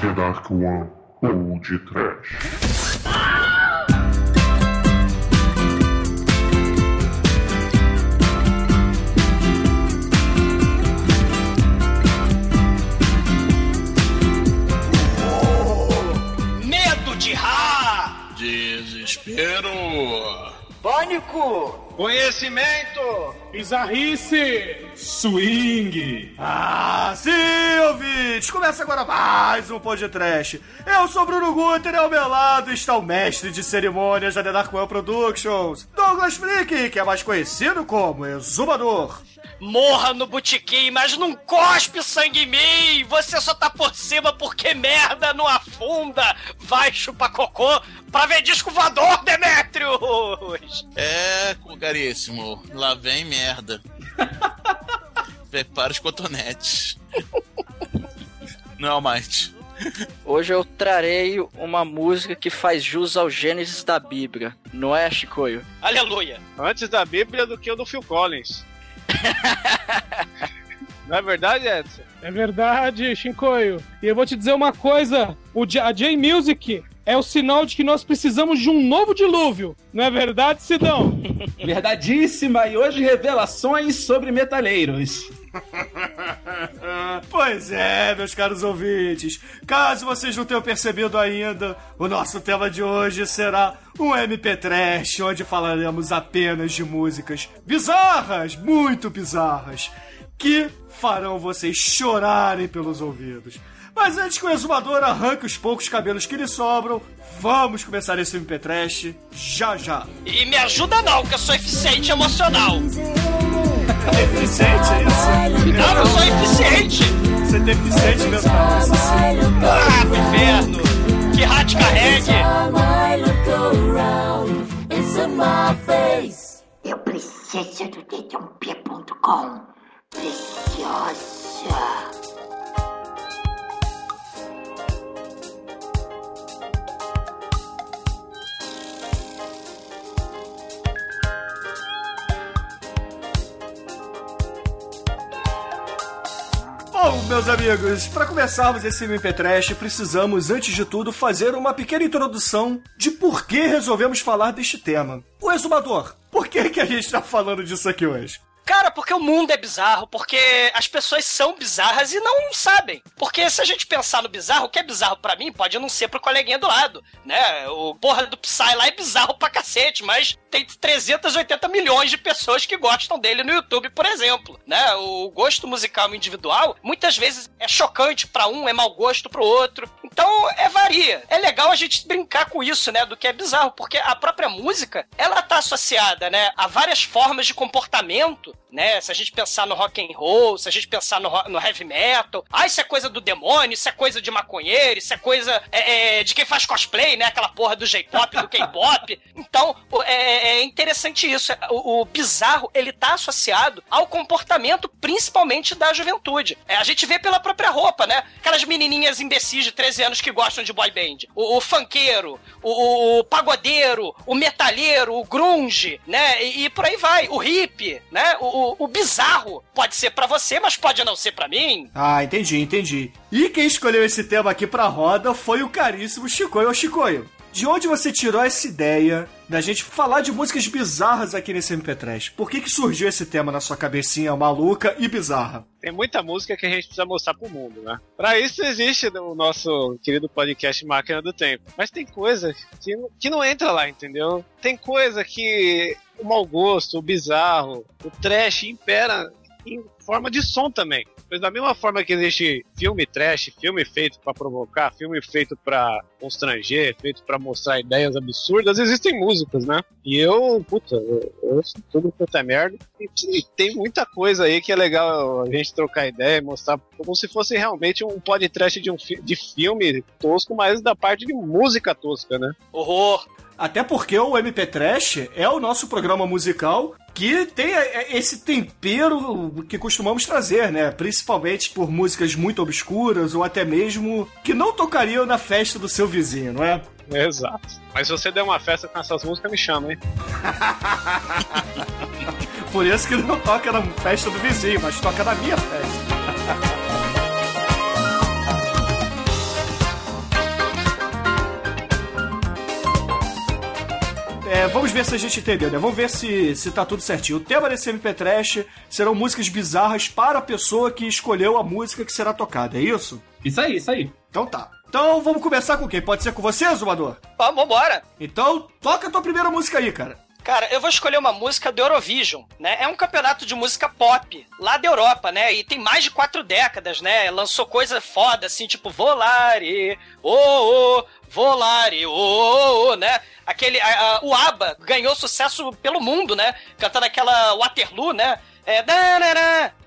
The Dark One ou de Trash. Medo de Ra! Desespero. Pânico! Conhecimento! Bizarrice! Swing! Ah, sim, ouvintes! Começa agora mais um podcast. Eu sou Bruno Guter e ao meu lado está o mestre de cerimônias da The Dark One Productions, Douglas Freak, que é mais conhecido como Exumador. Morra no botequim, mas não cospe sangue em mim! Você só tá por cima porque merda não afunda! Vai chupar cocô pra ver disco voador, Demetrius! É, caríssimo. Lá vem merda. Prepara os cotonetes. Não, Almighty. Hoje eu trarei uma música que faz jus ao Gênesis da Bíblia, não é, Chicoio? Aleluia! Antes da Bíblia do que o do Phil Collins. Não é verdade, Edson? É verdade, Shinkoio. E eu vou te dizer uma coisa: o J a J-Music é o sinal de que nós precisamos de um novo dilúvio. Não é verdade, Sidão? Verdadíssima! E hoje revelações sobre metaleiros. Pois é, meus caros ouvintes. Caso vocês não tenham percebido ainda, o nosso tema de hoje será um MP Trash, onde falaremos apenas de músicas bizarras, muito bizarras, que farão vocês chorarem pelos ouvidos. Mas antes que o exumador arranque os poucos cabelos que lhe sobram, vamos começar esse MP Trash já já. E me ajuda não, que eu sou eficiente emocional! É eficiente, é isso? Não, eu sou eficiente! Você é deficiente mental, isso sim. Ah, pro inferno! Que rádio carregue! Eu preciso do dedãop.com. Preciosa. Bom, meus amigos, para começarmos esse MP Trash, precisamos, antes de tudo, fazer uma pequena introdução de por que resolvemos falar deste tema. O exumador, por que, que a gente tá falando disso aqui hoje? Cara, porque o mundo é bizarro, porque as pessoas são bizarras e não sabem. Porque se a gente pensar no bizarro, o que é bizarro pra mim pode não ser pro coleguinha do lado, né? O porra do Psy lá é bizarro pra cacete, mas tem 380 milhões de pessoas que gostam dele no YouTube, por exemplo, né? O gosto musical individual muitas vezes é chocante pra um, é mau gosto pro outro. Então, é varia. É legal a gente brincar com isso, né, do que é bizarro, porque a própria música, ela tá associada, né, a várias formas de comportamento né? Se a gente pensar no rock and roll, se a gente pensar no, no heavy metal, ah, isso é coisa do demônio, isso é coisa de maconheiro, isso é coisa é, é, de quem faz cosplay, né? Aquela porra do J-pop, do K-pop. Então, o- é, é interessante isso. O, o bizarro, ele tá associado ao comportamento, principalmente da juventude. É, a gente vê pela própria roupa, né? Aquelas menininhas imbecis de 13 anos que gostam de boy band. O, o funkeiro, o, o pagodeiro, o metalheiro, o grunge, né? E, e por aí vai. O hippie, né? O, o- o bizarro pode ser pra você, mas pode não ser pra mim. Ah, entendi, entendi. E quem escolheu esse tema aqui pra roda foi o caríssimo Chicoio. Chicoio, de onde você tirou essa ideia da gente falar de músicas bizarras aqui nesse MP Trash? Por que, que surgiu esse tema na sua cabecinha maluca e bizarra? Tem muita música que a gente precisa mostrar pro mundo, né? Pra isso existe o nosso querido podcast Máquina do Tempo. Mas tem coisa que, não- que não entra lá, entendeu? Tem coisa que o mau gosto, o bizarro, o trash impera em forma de som também. Pois da mesma forma que existe filme trash, filme feito pra provocar, filme feito pra constranger, feito pra mostrar ideias absurdas, existem músicas, né? E eu, puta, eu, eu tudo quanto é merda. E, e tem muita coisa aí que é legal a gente trocar ideia e mostrar como se fosse realmente um podcast de um fi- de filme tosco, mas da parte de música tosca, né? Horror. Até porque o MP Trash é o nosso programa musical que tem é, esse tempero que costumamos trazer, né? Principalmente por músicas muito obscuras ou até mesmo que não tocariam na festa do seu vizinho, não é? Exato. Mas se você der uma festa com essas músicas, me chama, hein? Por isso que não toca na festa do vizinho, mas toca na minha festa. é, vamos ver se a gente entendeu, né? Vamos ver se, se tá tudo certinho. O tema desse MP Trash serão músicas bizarras para a pessoa que escolheu a música que será tocada, é isso? Isso aí, isso aí. Então tá. Então vamos começar com quem? Pode ser com você, Zumador? Vamos, vambora. Então toca a tua primeira música aí, cara. Cara, eu vou escolher uma música do Eurovision, né? É um campeonato de música pop, lá da Europa, né? E tem mais de quatro décadas, né? Lançou coisa foda, assim, tipo Volare, oh, oh, Volare, oh, oh, oh, né? Aquele, a, a, o ABBA ganhou sucesso pelo mundo, né? Cantando aquela Waterloo, né? É,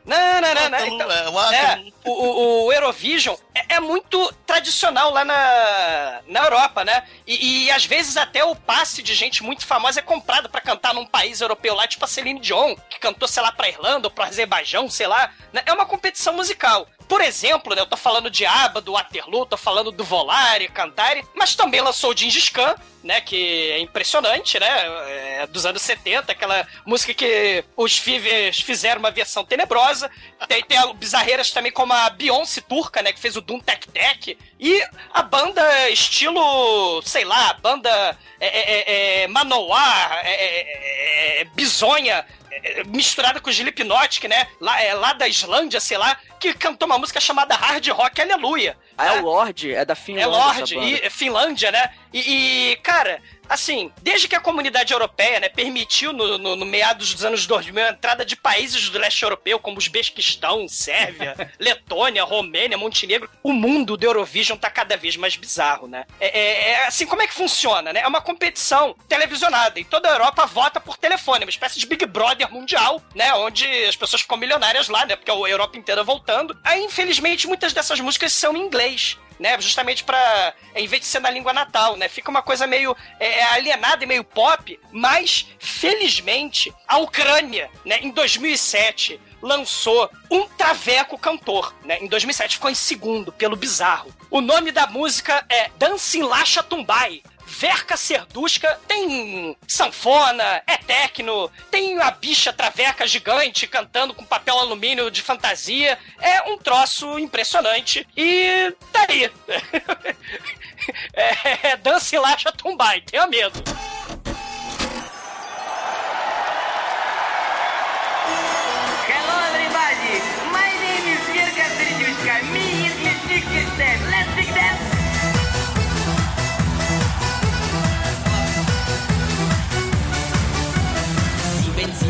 nanana, né? Então, é, Waterloo. é, o, o, Eurovision é, é muito tradicional lá na, na Europa, né? E, e às vezes até o passe de gente muito famosa é comprado pra cantar num país europeu lá, tipo a Celine Dion, que cantou, sei lá, pra Irlanda ou pra Azerbaijão, sei lá. né? É uma competição musical. Por exemplo, né, eu tô falando de ABBA, do Waterloo, tô falando do Volare, Cantare, mas também lançou o Gengis Khan, né, que é impressionante, né, é dos anos 70, aquela música que os Fivers fizeram uma versão tenebrosa. Tem, tem bizarreiras também como a Beyoncé turca, né, que fez o Doom Tech Tech. E a banda estilo, sei lá, banda é, é, é, Manowar, é, é, é, bizonha, é, misturada com Slipknot, né, lá, é, lá da Islândia, sei lá, que cantou uma música chamada Hard Rock Aleluia. Ah, é né? o Lorde, é da Finlândia. É Lorde, e é Finlândia, né? E, e, cara, assim, desde que a comunidade europeia, né, permitiu no, no, no meados dos anos 2000 a entrada de países do leste europeu, como Uzbequistão, Sérvia, Letônia, Romênia, Montenegro, o mundo do Eurovision tá cada vez mais bizarro, né? É, é- é assim, como é que funciona, né? É uma competição televisionada e toda a Europa vota por telefone, uma espécie de Big Brother mundial, né? Onde as pessoas ficam milionárias lá, né? Porque a Europa inteira voltando. Aí, infelizmente, muitas dessas músicas são em inglês né? Justamente pra. Em vez de ser na língua natal, né? Fica uma coisa meio é, alienada e meio pop, mas felizmente a Ucrânia, né, em 2007, lançou um traveco cantor, né? Em 2007 ficou em segundo pelo bizarro. O nome da música é Dancing Lasha Tumbai. Verka Serduska tem sanfona, é tecno, tem a bicha traveca gigante cantando com papel alumínio de fantasia. É um troço impressionante. E tá aí. é, Dance Lacha Tumbai, tenha medo.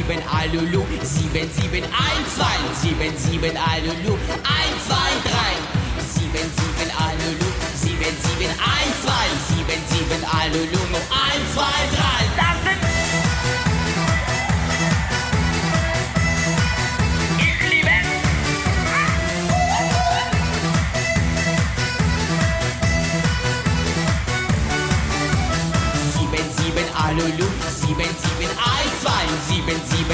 sieben Alulu 7 7 1 2 7 7 Alulu 1 2 3 7 7 Alulu 7 7 1 2 7 7 Alulu 1 2 3 happens even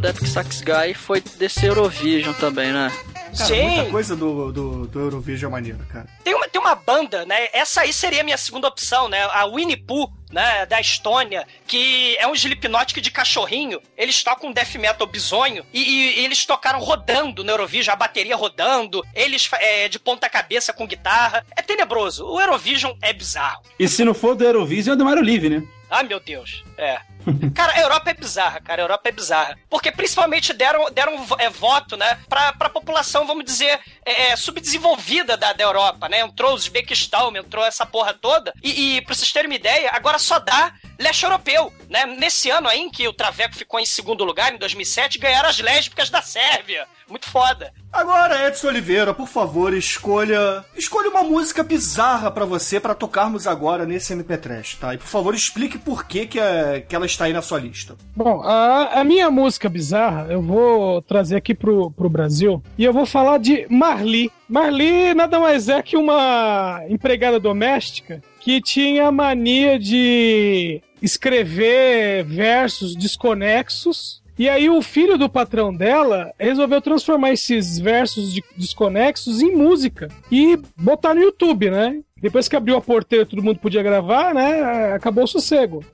do Epic Sax Guy foi desse Eurovision também, né? Cara, Sim. muita coisa do, do, do Eurovision é maneira, cara. Tem uma, tem uma banda, né? Essa aí seria a minha segunda opção, né? A Winnie Pooh, né? Da Estônia, que é um Slipknot de cachorrinho. Eles tocam death metal bizonho e, e- e eles tocaram rodando no Eurovision, a bateria rodando, eles é, de ponta cabeça com guitarra. É tenebroso. O Eurovision é bizarro. E se não for do Eurovision, é do Mário Live, né? Ah, meu Deus. É. Cara, a Europa é bizarra, cara. A Europa é bizarra. Porque principalmente deram, deram é, voto, né? Pra, pra população, vamos dizer, é, é, subdesenvolvida da, da Europa, né? Entrou o Uzbequistão, entrou essa porra toda. E, e pra vocês terem uma ideia, agora só dá leste europeu, né? Nesse ano aí em que o Traveco ficou em segundo lugar, em 2007, ganharam as lésbicas da Sérvia. Muito foda. Agora, Edson Oliveira, por favor, escolha escolha uma música bizarra pra você pra tocarmos agora nesse MP Trash, tá? E por favor, explique por que, que, é- que ela está aí na sua lista. Bom, a, a minha música bizarra eu vou trazer aqui pro, pro Brasil e eu vou falar de Marli. Marli nada mais é que uma empregada doméstica que tinha mania de escrever versos desconexos. E aí o filho do patrão dela resolveu transformar esses versos de- desconexos em música e botar no YouTube, né? Depois que abriu a porteira, todo mundo podia gravar, né? Acabou o sossego.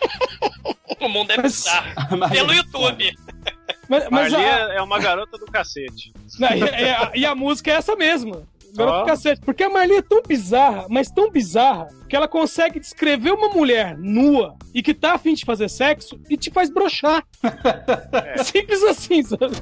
O mundo é bizarro. Pelo YouTube. Mas, mas Marli a- é uma garota do cacete. Não, e, e a, e a música é essa mesma. Garota do cacete. Porque a Marli é tão bizarra, mas tão bizarra, que ela consegue descrever uma mulher nua e que tá afim de fazer sexo e te faz broxar. Simples assim, sabe?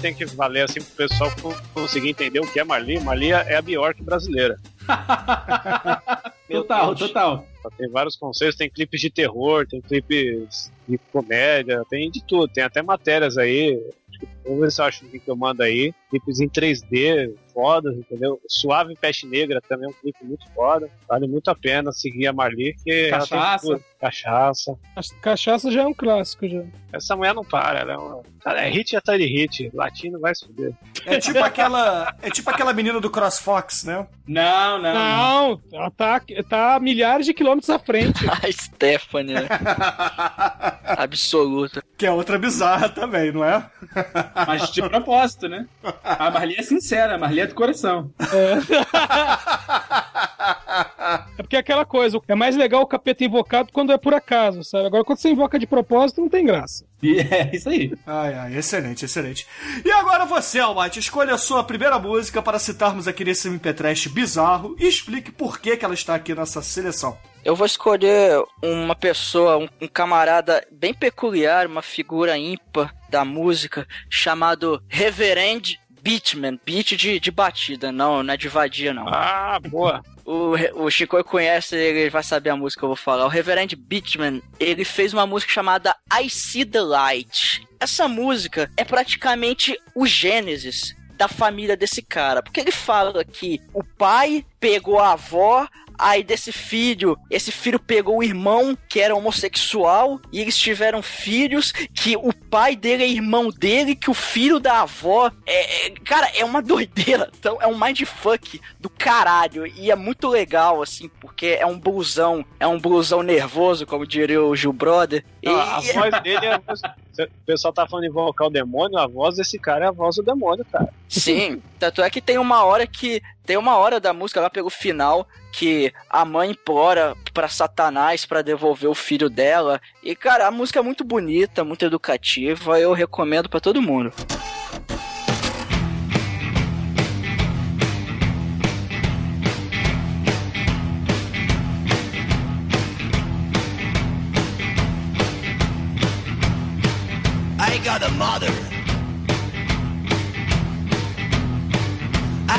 Tem que valer assim pro pessoal co- conseguir entender o que é Marli. Marli é a Bjork brasileira. Total, Deus. total. Tem vários conceitos, tem clipes de terror, tem clipes de comédia, tem de tudo, tem até matérias aí. Vamos ver se eu acho o link que eu mando aí. Clipes em 3D, fodas, entendeu? Suave Peste Negra também é um clipe muito foda. Vale muito a pena seguir a Marli, que tem Cachaça. tudo. Cachaça. Cachaça já é um clássico já. Essa mulher não para, ela é uma. Cara, é hit atrás de hit. Latino vai se fuder. É tipo aquela. É tipo aquela menina do CrossFox, né? Não, não. Não, ela tá, tá milhares de quilômetros à frente. A Stephanie, né? Absoluta. Que é outra bizarra também, não é? Mas de propósito, né? A Marli é sincera, a Marli é do coração. É porque é aquela coisa, é mais legal o capeta invocado quando é por acaso, sabe? Agora quando você invoca de propósito, não tem graça. E é isso aí. Ai, ai, excelente, excelente. E agora você, Almighty, escolha a sua primeira música para citarmos aqui nesse MP Trash bizarro e explique por que, que ela está aqui nessa seleção. Eu vou escolher uma pessoa, um, um camarada bem peculiar, uma figura ímpar da música, chamado Reverend Beatman. Beat de, de batida, não, não é de vadia, não. Ah, boa. O, o Chico conhece, ele vai saber a música que eu vou falar. O Reverend Beatman, ele fez uma música chamada I See the Light. Essa música é praticamente o Gênesis da família desse cara. Porque ele fala que o pai pegou a avó, aí desse filho, esse filho pegou o irmão que era homossexual e eles tiveram filhos que o pai dele é irmão dele, que o filho da avó é, é- cara, é uma doideira. Então é um mindfuck do caralho e é muito legal assim, porque é um blusão, é um blusão nervoso, como diria o Gil Brother. E- a voz dele é. O pessoal tá falando de invocar o demônio, a voz desse cara é a voz do demônio, cara. Sim, tanto é que tem uma hora que. Tem uma hora da música lá pelo final que a mãe implora pra Satanás pra devolver o filho dela. E, cara, a música é muito bonita, muito educativa. Eu recomendo pra todo mundo. Mother.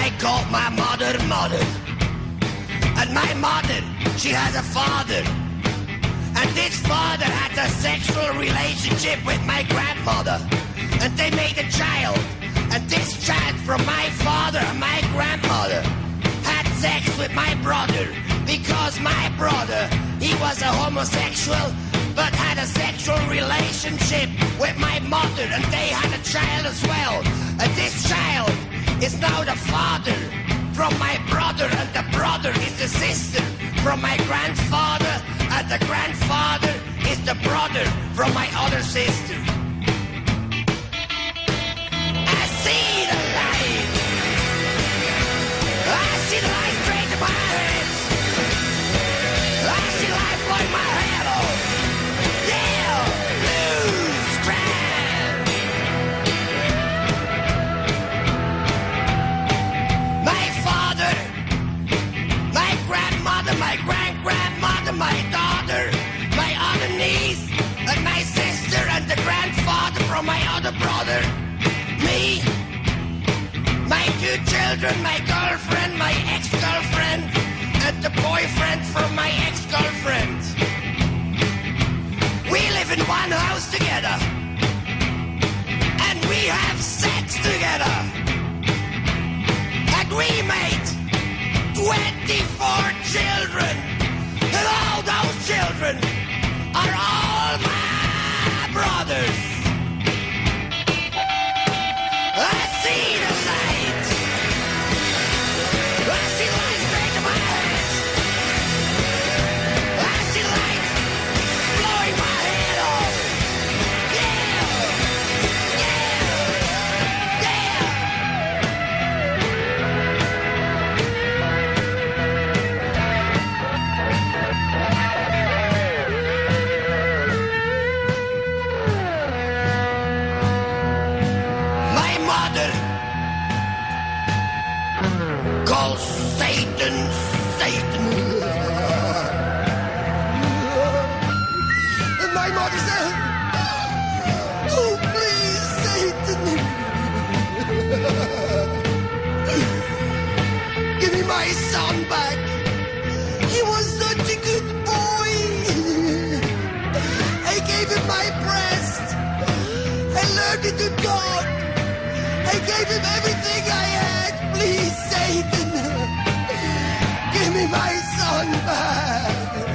I call my mother mother. And my mother, she has a father. And this father had a sexual relationship with my grandmother. And they made a child. And this child from my father and my grandmother had sex with my brother. Because my brother, he was a homosexual, but had a sexual relationship with my mother. And they had a child as well. And this child is now the father from my brother. And the brother is the sister from my grandfather. And the grandfather is the brother from my other sister. I see the light. I see the light straight to my head. my daughter, my other niece, and my sister, and the grandfather from my other brother, me, my two children, my girlfriend, my ex-girlfriend, and the boyfriend from my ex-girlfriend. We live in one house together, and we have sex together. And we made 24 children. And all those children are all my brothers. I see Satan, my mother said, Oh, please, Satan. Give me my son back. He was such a good boy. I gave him my breast. I to talk. I gave him everything I had. Please, Satan my son, songbird.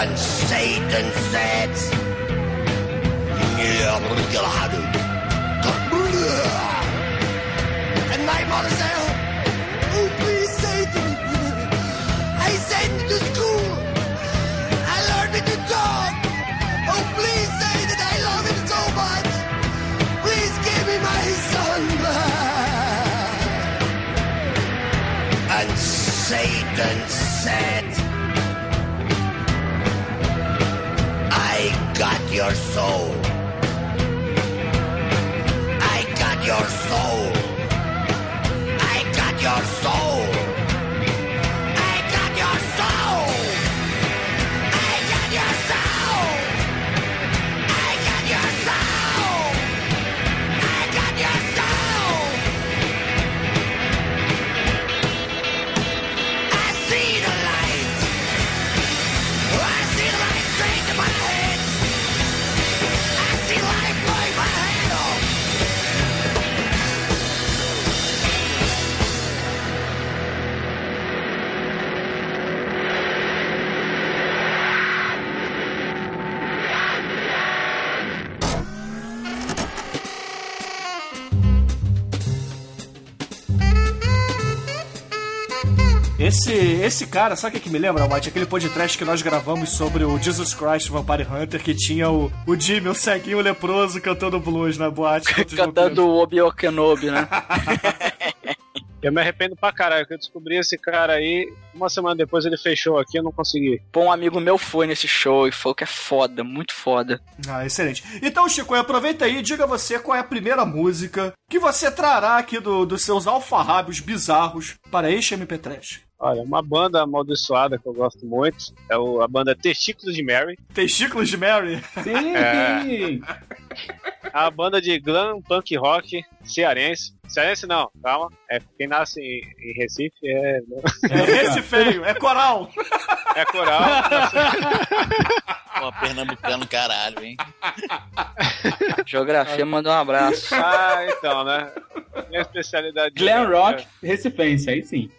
And Satan said, You're gonna And my mother said, Satan said, I got your soul. I got your soul. I got your soul. Esse, esse cara, sabe o que, que me lembra, Mate? Aquele podcast que nós gravamos sobre o Jesus Christ Vampire Hunter, que tinha o, o Jimmy, o ceguinho leproso, cantando blues na boate. Cantando o Obi-Wan Kenobi, né? Eu me arrependo pra caralho, que eu descobri esse cara aí, uma semana depois ele fechou aqui, eu não consegui. Pô, um amigo meu foi nesse show e falou que é foda, muito foda. Ah, excelente. Então, Chico, aproveita aí e diga você qual é a primeira música que você trará aqui do, dos seus alfarrábios bizarros para este MP3. Olha, uma banda amaldiçoada que eu gosto muito é o- a banda Testículos de Mary. Testículos de Mary? Sim! É. A banda de glam punk rock cearense. Cearense não, calma. É, quem nasce em, em Recife é. É esse feio, é coral. É coral. Pô, pernambucano, caralho, hein? Geografia mandou um abraço. Ah, então, né? Minha especialidade. Glam Rock Recifense, aí sim.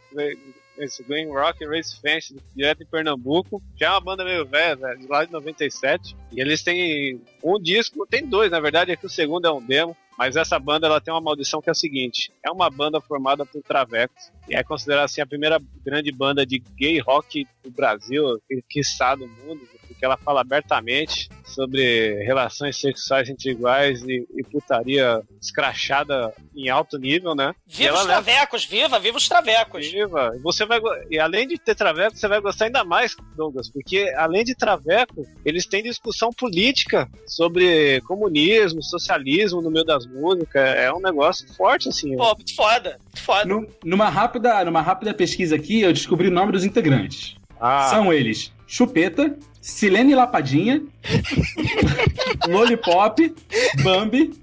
Esse Glam Rock Race Fence, direto em Pernambuco. Já é uma banda meio velha, velho, de lá de 97. E eles têm um disco, tem dois, na verdade, é que o segundo é um demo. Mas essa banda ela tem uma maldição que é a seguinte: é uma banda formada por travecos e é considerada assim a primeira grande banda de gay rock do Brasil, e quiçá do mundo, porque ela fala abertamente sobre relações sexuais entre iguais e, e putaria escrachada em alto nível, né? Viva ela os leva- travecos, viva, viva os travecos. Viva. Você vai e além de ter traveco, você vai gostar ainda mais, Douglas, porque além de traveco, eles têm discussão política sobre comunismo, socialismo no meio das músicas. É um negócio forte assim. Pô, muito foda, muito foda. Nu- numa, rápida, numa rápida pesquisa aqui, eu descobri o nome dos integrantes. Ah. São eles Chupeta, Silene Lapadinha, Lollipop, Bambi,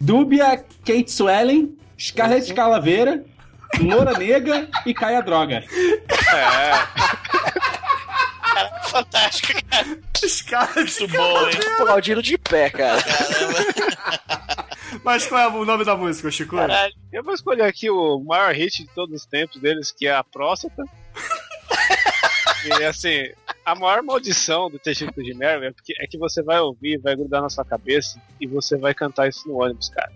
Dúbia Kate Swellen, Scarlett Calaveira, Loura Negra e Caia Droga. Cara, fantástico, cara. Os caras. Muito bom, hein? Aplaudindo de pé, cara. Mas qual é o nome da música, Chico? Caralho. Eu vou escolher aqui o maior hit de todos os tempos deles, que é a próstata. E assim, a maior maldição do Testigo de Mary é, porque, é que você vai ouvir, vai grudar na sua cabeça e você vai cantar isso no ônibus, cara.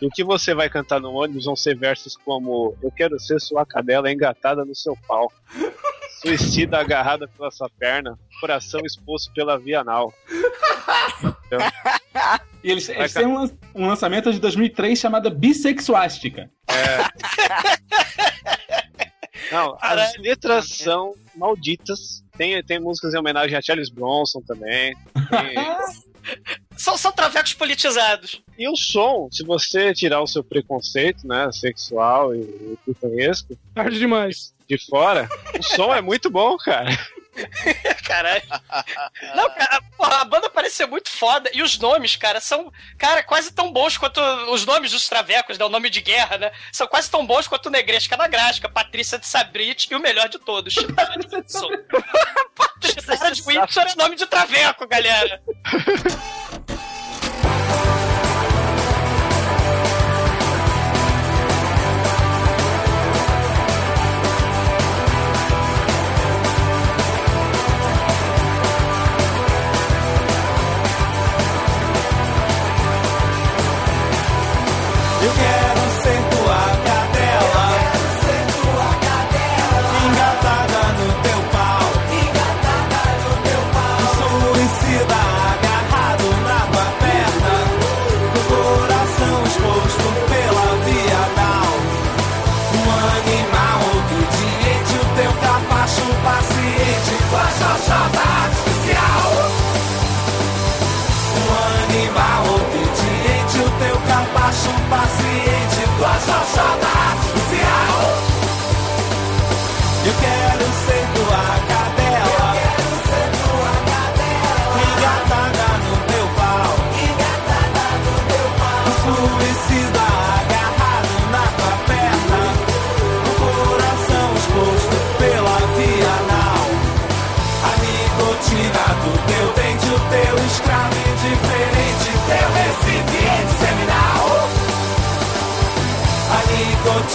E o que você vai cantar no ônibus vão ser versos como Eu quero ser sua cadela engatada no seu pau. Suicida agarrada pela sua perna, coração exposto pela via anal. Entendeu? E eles, eles têm um, um lançamento de 2003 chamado Bissexuástica. Não, as letras são malditas. Tem, tem músicas em homenagem a Charles Bronson também. Tem, São, são travecos politizados. E o som, se você tirar o seu preconceito, né, sexual e, e pitoresco Tarde demais. de fora, o som é muito bom, cara. Caralho. Não, cara, porra, a banda parece ser muito foda. E os nomes, cara, são, cara, quase tão bons quanto os nomes dos travecos, né? O nome de guerra, né? São quase tão bons quanto Negresca na Grasca, Patrícia de Sabrit e o melhor de todos. Patrícia de Windsor é nome de traveco, galera.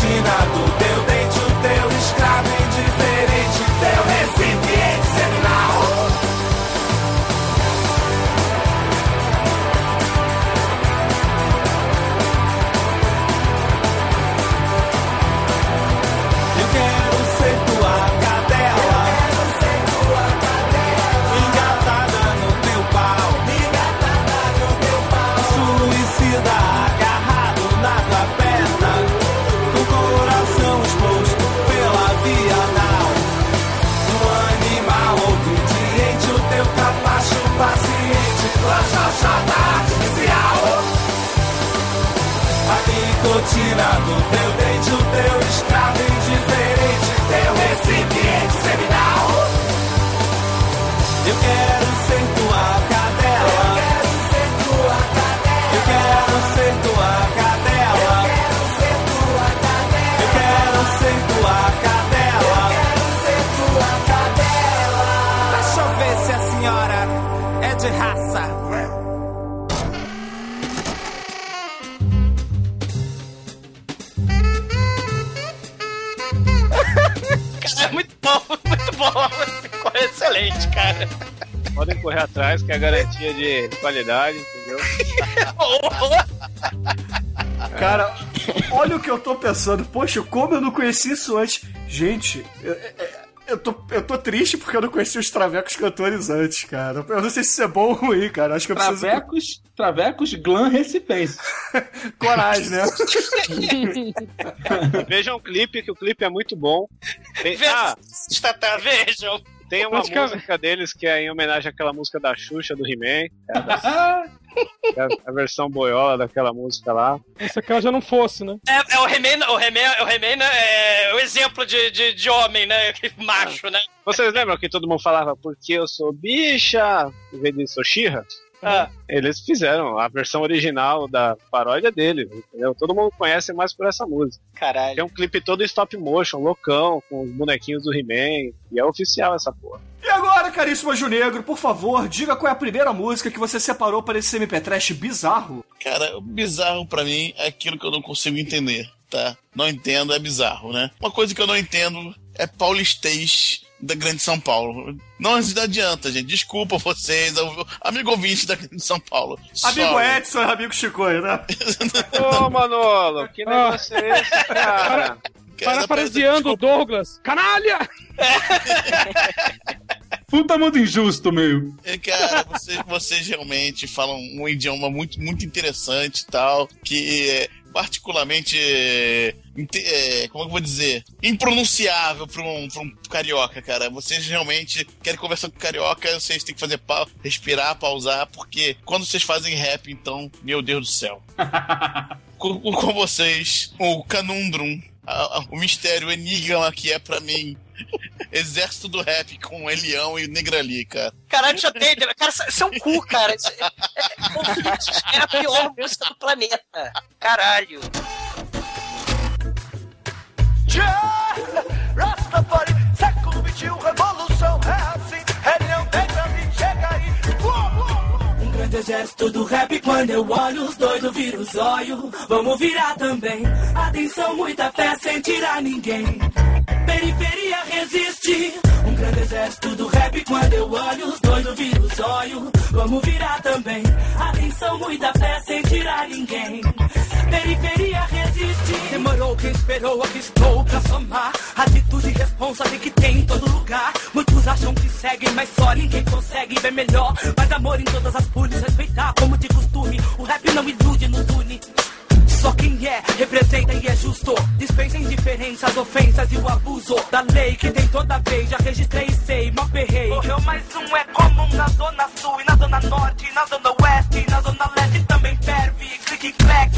nicotina do teu dente, muito bom, muito bom. Ficou excelente, cara. Podem correr atrás, que é a garantia de qualidade, entendeu? Cara, olha o que eu tô pensando. Poxa, como eu não conheci isso antes. Gente, eu, tô, eu tô triste porque eu não conheci os travecos cantores antes, cara. Eu não sei se isso é bom ou ruim, cara. Acho que eu preciso. Travecos, travecos, glam recipientes. Coragem, né? Vejam o clipe, que o clipe é muito bom. Tem, ah, Tata, vejam. Tem uma música deles que é em homenagem àquela música da Xuxa, do He-Man. É a, da- é a versão boiola daquela música lá. Se aquela já não fosse, né? É, é o He-Man, o He-Man, o He-Man né, é o exemplo de, de, de homem, né? Macho, né? Vocês lembram que todo mundo falava porque eu sou bicha, em vez de sou Xirra? Ah. Eles fizeram a versão original da paródia dele, entendeu? Todo mundo conhece mais por essa música. Caralho. Tem um clipe todo stop motion, loucão, com os bonequinhos do He-Man, e é oficial essa porra. E agora, caríssimo Anjo Negro, por favor, diga qual é a primeira música que você separou para esse MP Trash bizarro. Cara, o bizarro pra mim é aquilo que eu não consigo entender, tá? Não entendo, é bizarro, né? Uma coisa que eu não entendo é paulistês da Grande São Paulo. Não adianta, gente. Desculpa vocês, amigo ouvinte da Grande São Paulo. Amigo Sorry. Edson e amigo Chicoio, né? Ô, Manolo, que negócio é esse, cara? Parafraseando o Douglas. Canalha! Puta muito injusto, meu. É, Cara, vocês, vocês realmente falam um idioma muito, muito interessante e tal, que é, particularmente. é, como é eu vou dizer? Impronunciável pra um, pra um carioca, cara. Vocês realmente querem conversar com carioca, vocês têm que fazer pa respirar, pausar, porque quando vocês fazem rap, então, meu Deus do céu. com, com vocês, o Canundrum, a- a- o mistério, o enigma que é pra mim. Exército do rap com Elião e Negrali, cara. Caralho, já tem. Cara, isso é um cu, cara. Isso é, é, é a pior música do planeta. Caralho. Rastafari, século XXI, Um exército do rap quando eu olho os doidos vira os olhos. Vamos virar também. Atenção, muita fé sem tirar ninguém. Periferia resiste. Um grande exército do rap quando eu olho os doidos vira os olhos. Vamos virar também. Atenção, muita fé sem tirar ninguém. Periferia resiste. Demorou quem esperou, aqui estou pra somar. Atitude e responsa tem que ter em todo lugar. Muitos acham que seguem, mas só ninguém consegue ver melhor. Mas amor em todas as pules, respeitar como de costume. O rap não ilude, nos une. Só quem é, representa e é justo. Dispensa indiferenças, ofensas e o abuso da lei que tem toda vez. Já registrei e sei, mal perrei. Morreu mais um, é comum na zona sul e na zona norte, na zona oeste, na zona leste também ferve. Clique, clack.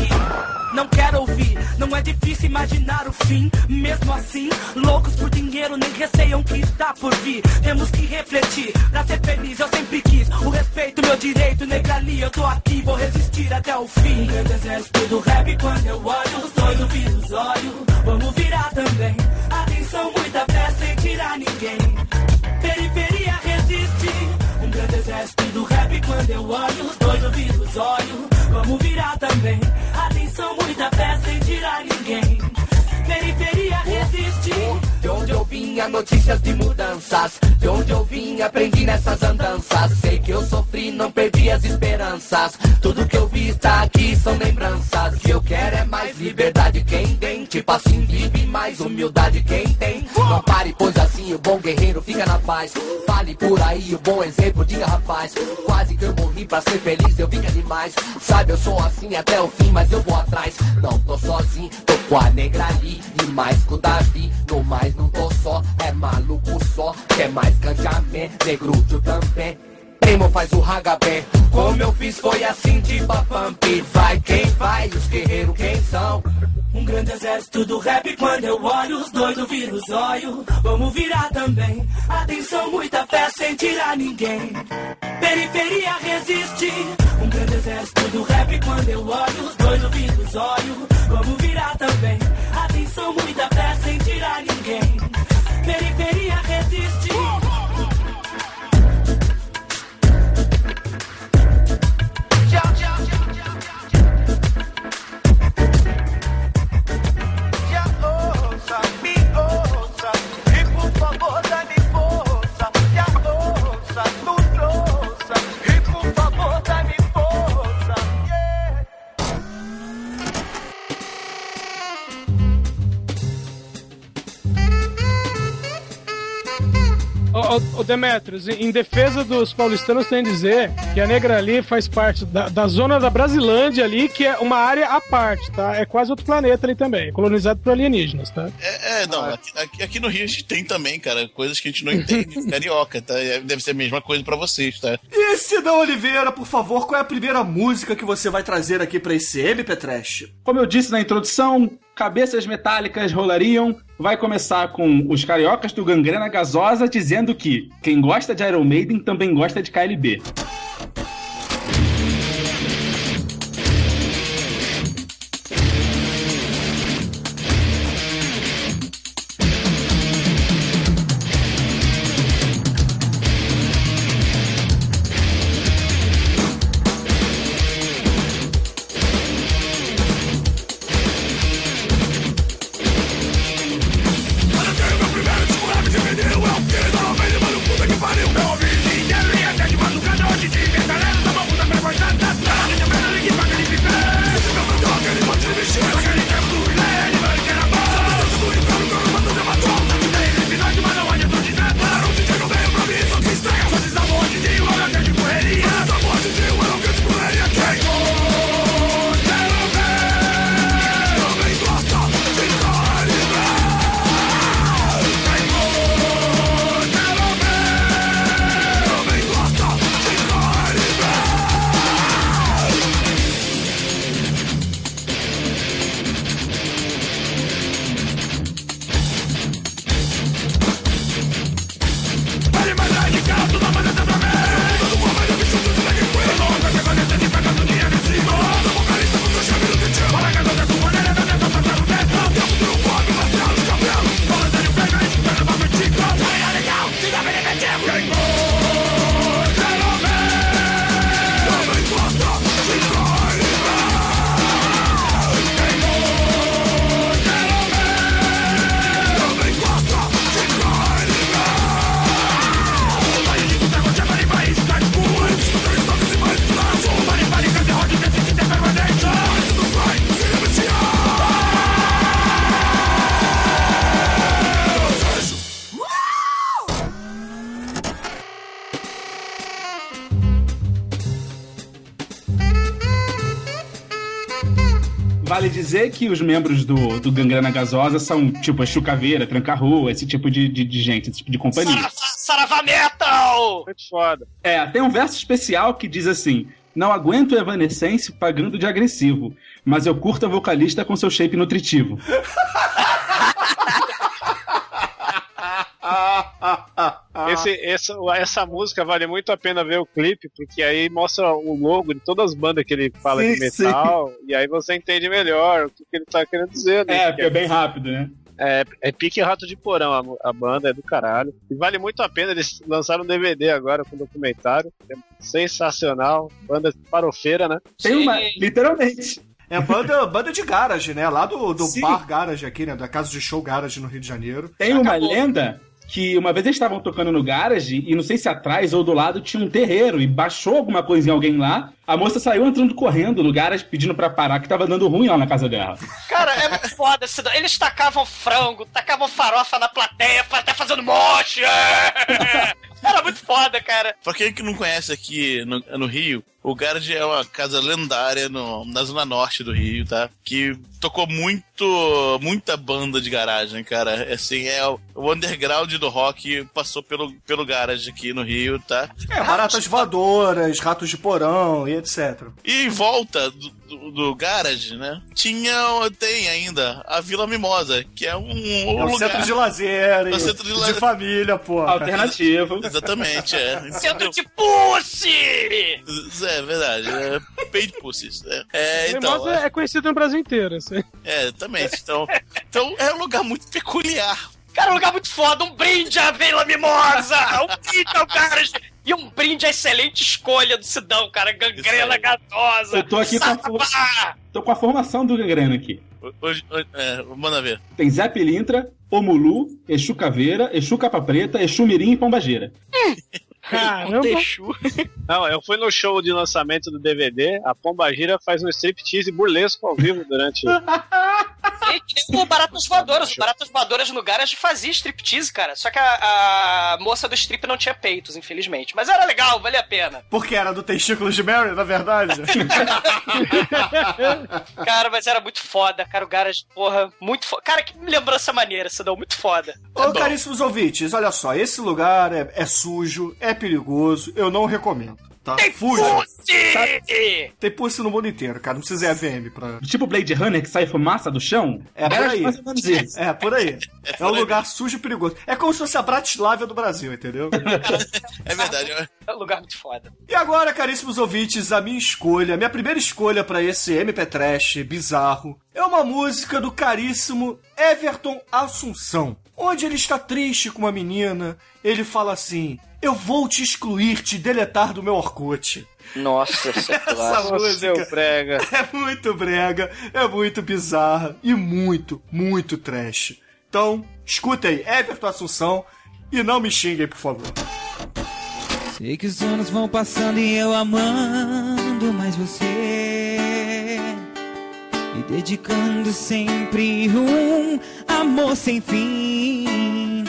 Não quero ouvir, não é difícil imaginar o fim. Mesmo assim, loucos por dinheiro nem receiam que está por vir. Temos que refletir, pra ser feliz eu sempre quis. O respeito, meu direito, negra ali, eu tô aqui, vou resistir até o fim. Grande exército do rap quando eu olho, os doidos viram os olhos. Vamos virar também. Atenção, muita fé sem tirar ninguém. Periferia resiste. Um grande exército do rap quando eu olho, os doidos viram os olhos. Vamos virar também. Atenção, muita fé sem tirar ninguém. Vinha, notícias de mudanças. De onde eu vim, aprendi nessas andanças. Sei que eu sofri, não perdi as esperanças. Tudo que eu vi está aqui são lembranças. O que eu quero é mais liberdade. Quem tem, tipo assim, vive mais humildade. Quem tem, não pare, pois assim o bom guerreiro fica na paz. Fale por aí o bom exemplo, diga rapaz. Quase que eu morri pra ser feliz, eu fica demais. Sabe, eu sou assim até o fim, mas eu vou atrás. Não tô sozinho, tô com a negra ali. E mais com o Davi, no mais não tô só. É maluco só, quer mais canjamé, negrúcio também. Primo faz o ragabé, como eu fiz foi assim de papampi. Vai quem vai, os guerreiros quem são. Um grande exército do rap quando eu olho, os doidos viram os olhos. Vamos virar também. Atenção, muita fé sem tirar ninguém. Periferia resiste. Um grande exército do rap quando eu olho, os doidos viram os olhos. Vamos virar também. Atenção, muita fé sem tirar ninguém. Periferia resiste. Ô, ô, ô, Demetrios, em defesa dos paulistanos, tem que dizer que a Negra ali faz parte da, da zona da Brasilândia ali, que é uma área à parte, tá? É quase outro planeta ali também, colonizado por alienígenas, tá? É, é, não, aqui, aqui- aqui no Rio a gente tem também, cara, coisas que a gente não entende, carioca, tá? Deve ser a mesma coisa pra vocês, tá? E Sidão Oliveira, por favor, qual é a primeira música que você vai trazer aqui pra esse MP Trash? Como eu disse na introdução, cabeças metálicas rolariam. Vai começar com os cariocas do Gangrena Gasosa dizendo que quem gosta de Iron Maiden também gosta de KLB. Dizer que os membros do, do Gangrena Gasosa são tipo a Chucaveira, Tranca-Rua, esse tipo de, de, de gente, esse tipo de companhia. Saravá, Saravá Metal! Muito foda. É, tem um verso especial que diz assim: Não aguento o Evanescence pagando de agressivo, mas eu curto a vocalista com seu shape nutritivo. Esse, essa, essa música vale muito a pena ver o clipe, porque aí mostra o logo de todas as bandas que ele fala Sim, de metal, e aí você entende melhor o que, que ele tá querendo dizer, né? É, porque é bem rápido, né? É, é pique rato de porão, a, a banda é do caralho. E vale muito a pena, eles lançaram um DVD agora com documentário. É sensacional. Banda farofeira, né? Tem uma, literalmente. É banda, banda de garage, né? Lá do, do Sim. bar garage aqui, né? Da casa de show garage no Rio de Janeiro. Tem uma lenda que uma vez eles estavam tocando no garage e não sei se atrás ou do lado tinha um terreiro e baixou alguma coisa em alguém lá. A moça saiu entrando correndo no garage pedindo pra parar que tava dando ruim lá na casa dela. Cara, é muito foda. Eles tacavam frango, tacavam farofa na plateia, até fazendo moche. Era muito foda, cara. Pra quem que não conhece aqui no, no Rio, o Garage é uma casa lendária no- na zona norte do Rio, tá? Que tocou muito, muita banda de garagem, cara. Assim, é o, o underground do rock passou pelo, pelo Garage aqui no Rio, tá? É, baratas voadoras, ratos de porão e etc. E em volta do, do, do Garage, né? Tinha, tem ainda a Vila Mimosa, que é um, um É um lugar... centro de lazer, É um centro de de, lazer. família, pô. Alternativo. Exatamente, é. Sendo de pussy! É verdade, é paid pussies. É, é então, Mimosa é conhecido no Brasil inteiro. Assim. é, exatamente. Então, então é um lugar muito peculiar. Cara, um lugar muito foda. Um brinde à Vila Mimosa! Um brinde ao Garage! E um brinde à excelente escolha do Sidão, cara. Gangrena gasosa. Eu tô aqui com a, for- tô com a formação do Gangrena aqui. Hoje- é, manda ver. Tem Zé Pilintra, Omulu, Exu Caveira, Exu Capa Preta, Exu Mirim e Pombageira. Caramba. Não, eu fui no show de lançamento do DVD, a Pomba Gira faz um striptease burlesco ao vivo durante. E tem o Baratas Voadoras. O Baratas Voadoras no Garage fazia striptease, cara. Só que a, a moça do strip não tinha peitos, infelizmente. Mas era legal, valia a pena. Porque era do Testículos de Mary, na verdade. Cara, mas era muito foda, cara. O Garage, porra, muito foda. Cara, que lembrança maneira, Sidão, muito foda. Ô, caríssimos ouvintes, olha só, esse lugar é, é sujo, é perigoso, eu não recomendo, tá? Tem Fuja. pussy! Tem pussy no mundo inteiro, cara, não precisa ir AVM pra... Tipo Blade Runner que sai fumaça do chão? É por aí. isso. É, por aí. É um lugar sujo e perigoso. É como se fosse a Bratislava do Brasil, entendeu? É verdade. é- É um lugar muito foda. E agora, caríssimos ouvintes, a minha escolha, a minha primeira escolha pra esse MP Trash bizarro é uma música do caríssimo Everton Assunção, onde ele está triste com uma menina. Ele fala assim: Eu vou te excluir, te deletar do meu Orkut. Nossa, essa é Essa música Seu prega. é muito brega, é muito bizarra e muito, muito trash. Então, escuta aí, Everton Assunção, e não me xinguem, por favor. Sei que os anos vão passando e eu amando mais você. E dedicando sempre um amor sem fim.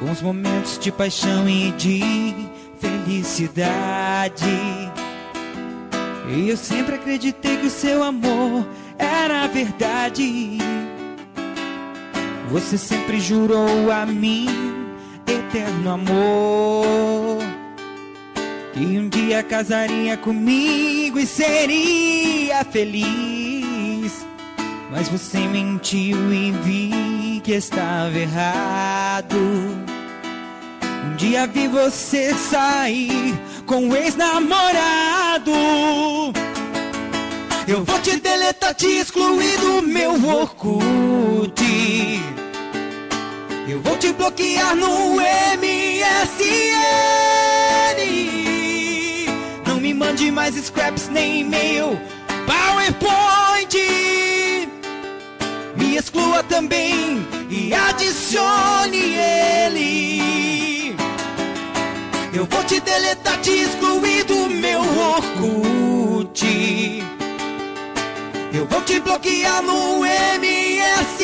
Bons momentos de paixão e de felicidade. E eu sempre acreditei que o seu amor era verdade. Você sempre jurou a mim eterno amor. Que um dia casaria comigo e seria feliz. Mas você mentiu e vi que estava errado. Um dia vi você sair com um ex-namorado. Eu vou te deletar, te excluir do meu Orkut. Eu vou te bloquear no MSN. Mande mais scraps nem e-mail, PowerPoint. Me exclua também e adicione ele. Eu vou te deletar, te excluir do meu Orkut. Eu vou te bloquear no MSN.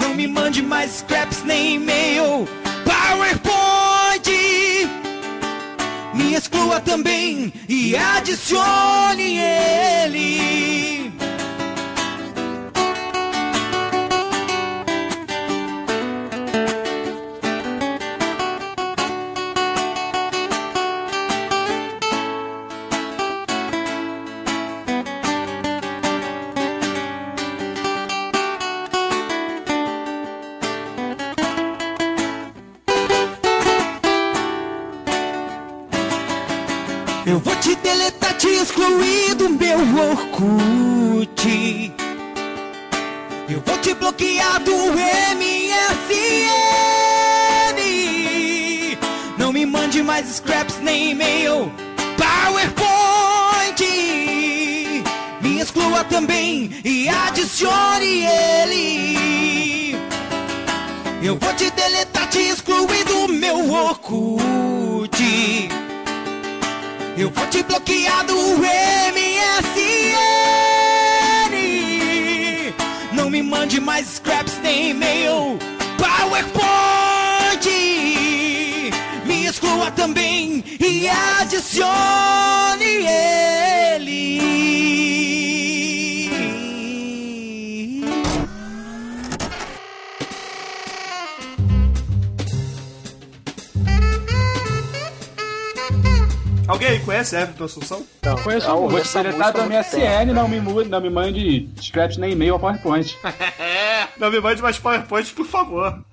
Não me mande mais scraps nem e-mail, exclua também e adicione ele. Excluir do meu Orkut. Eu vou te bloquear do MSN. Não me mande mais scraps nem e-mail. PowerPoint. Me exclua também e adicione ele. Eu vou te deletar, te excluir do meu Orkut. Eu vou te bloquear do MSN. Não me mande mais scraps nem e-mail. PowerPoint. Me exclua também e adicione Alguém conhece Everton Assunção? Não, Conheço muito vou te do há muito MSN, não me, mu- não me mande scraps nem e-mail ou PowerPoint. É, não me mande mais PowerPoint, por favor.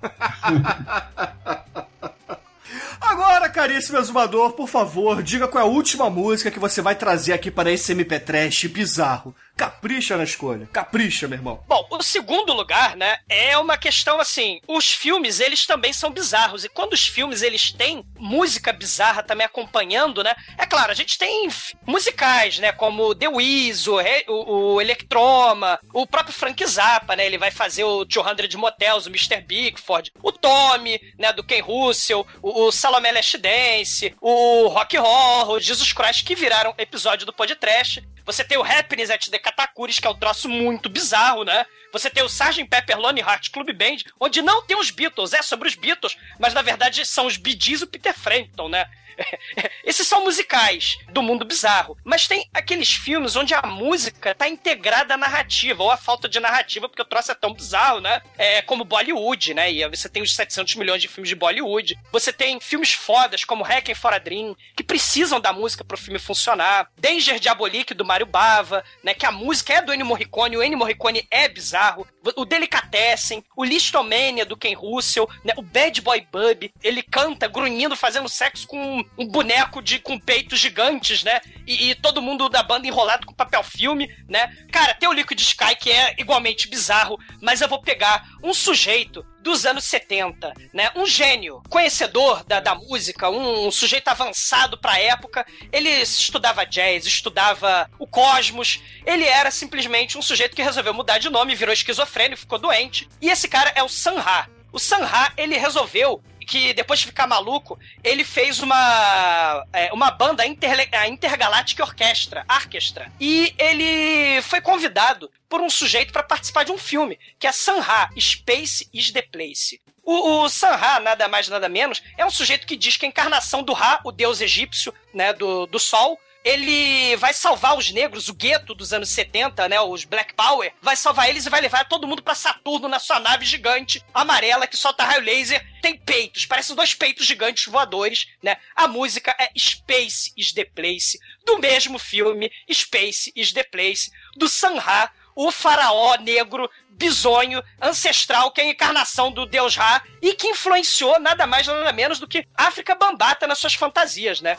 Agora, caríssimo exumador, por favor, diga qual é a última música que você vai trazer aqui para esse MP Trash bizarro. Capricha na escolha. Capricha, meu irmão. Bom, o segundo lugar, né, é uma questão assim, os filmes, eles também são bizarros, e quando os filmes, eles têm música bizarra também acompanhando, né, é claro, a gente tem musicais, né, como The Wiz, o, Re- o, o Electroma, o próprio Frank Zappa, né, ele vai fazer o 200 Motels, o Mr. Bigford, o Tommy, né, do Ken Russell, o, o Salomé Last Dance, o Rock Horror, o Jesus Christ, que viraram episódio do podcast. Você tem o Happiness at the Katakuris, que é um troço muito bizarro, né? Você tem o Sgt. Pepper Lonely Heart Club Band, onde não tem os Beatles, é sobre os Beatles, mas na verdade são os Bee Gees e o Peter Frampton, né? Esses são musicais do mundo bizarro. Mas tem aqueles filmes onde a música tá integrada à narrativa, ou a falta de narrativa, porque o troço é tão bizarro, né? É como Bollywood, né? E você tem os 700 milhões de filmes de Bollywood. Você tem filmes fodas como Hacking for a Dream, que precisam da música pro filme funcionar. Danger Diabolique, do Mario Bava, né? Que a música é do Ennio Morricone, o Ennio Morricone é bizarro. O Delicatessen, o Listomania, do Ken Russell, né? O Bad Boy Bub, ele canta grunhindo, fazendo sexo com um boneco de com peitos gigantes, né? E, e todo mundo da banda enrolado com papel filme, né? Cara, tem o Liquid Sky que é igualmente bizarro, mas eu vou pegar um sujeito dos anos 70, né? Um gênio, conhecedor da, da música, um, um sujeito avançado pra época. Ele estudava jazz, estudava o cosmos. Ele era simplesmente um sujeito que resolveu mudar de nome, virou esquizofrênico, ficou doente. E esse cara é o Sanha. O Sanha, ele resolveu que depois de ficar maluco, ele fez uma, é, uma banda a Intergalactic Orchestra, Orchestra. E ele foi convidado por um sujeito para participar de um filme, que é Sanha, Space is the Place. O, o Sanha, nada mais nada menos, é um sujeito que diz que a encarnação do Ra, o deus egípcio, né, do, do sol, ele vai salvar os negros, o gueto dos anos 70, né, os Black Power, vai salvar eles e vai levar todo mundo pra Saturno na sua nave gigante, amarela, que solta raio laser, tem peitos, parecem dois peitos gigantes voadores, né? A música é Space is the Place, do mesmo filme Space is the Place, do Sanha, o faraó negro bizonho, ancestral, que é a encarnação do deus Ra e que influenciou nada mais nada menos do que África Bambata nas suas fantasias, né?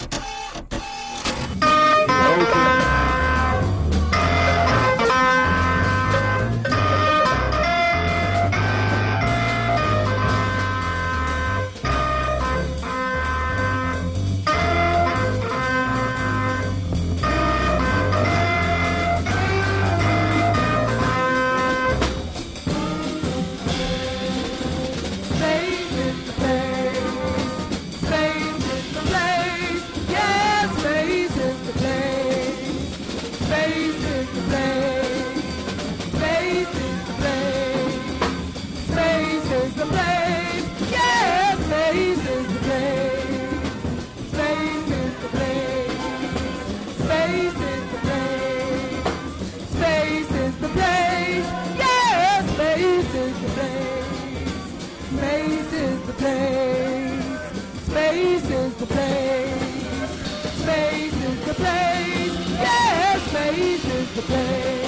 place. Space is the place. Space is the place. Yeah, space is the place.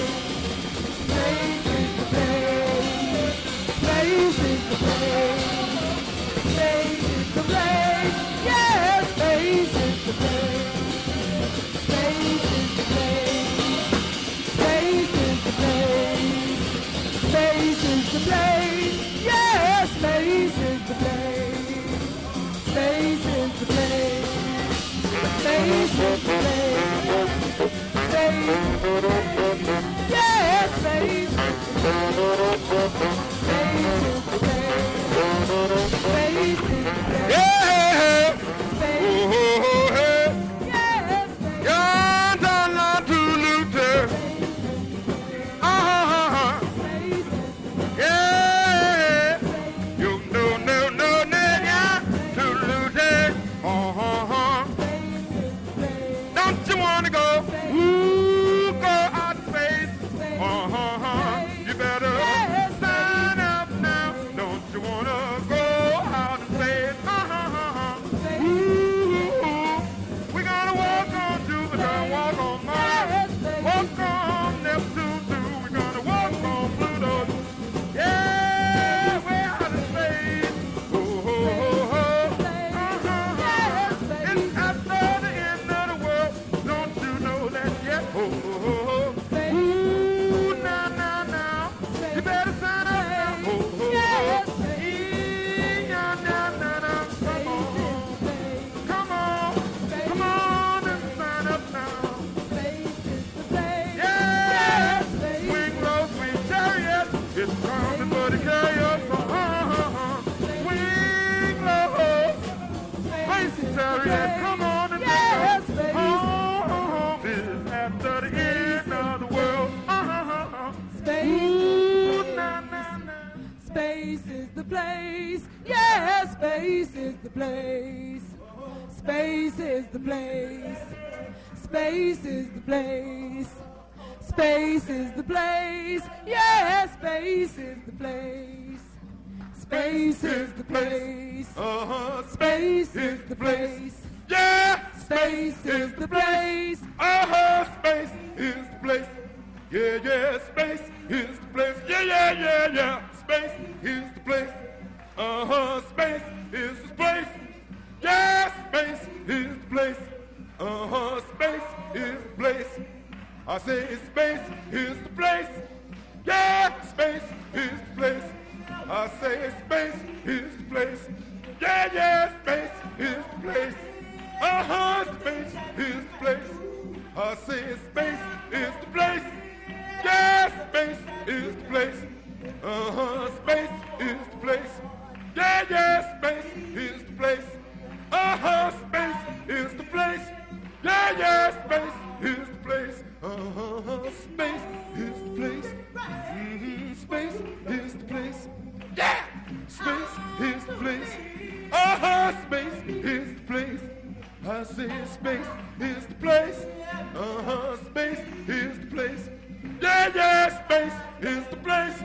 space is the place.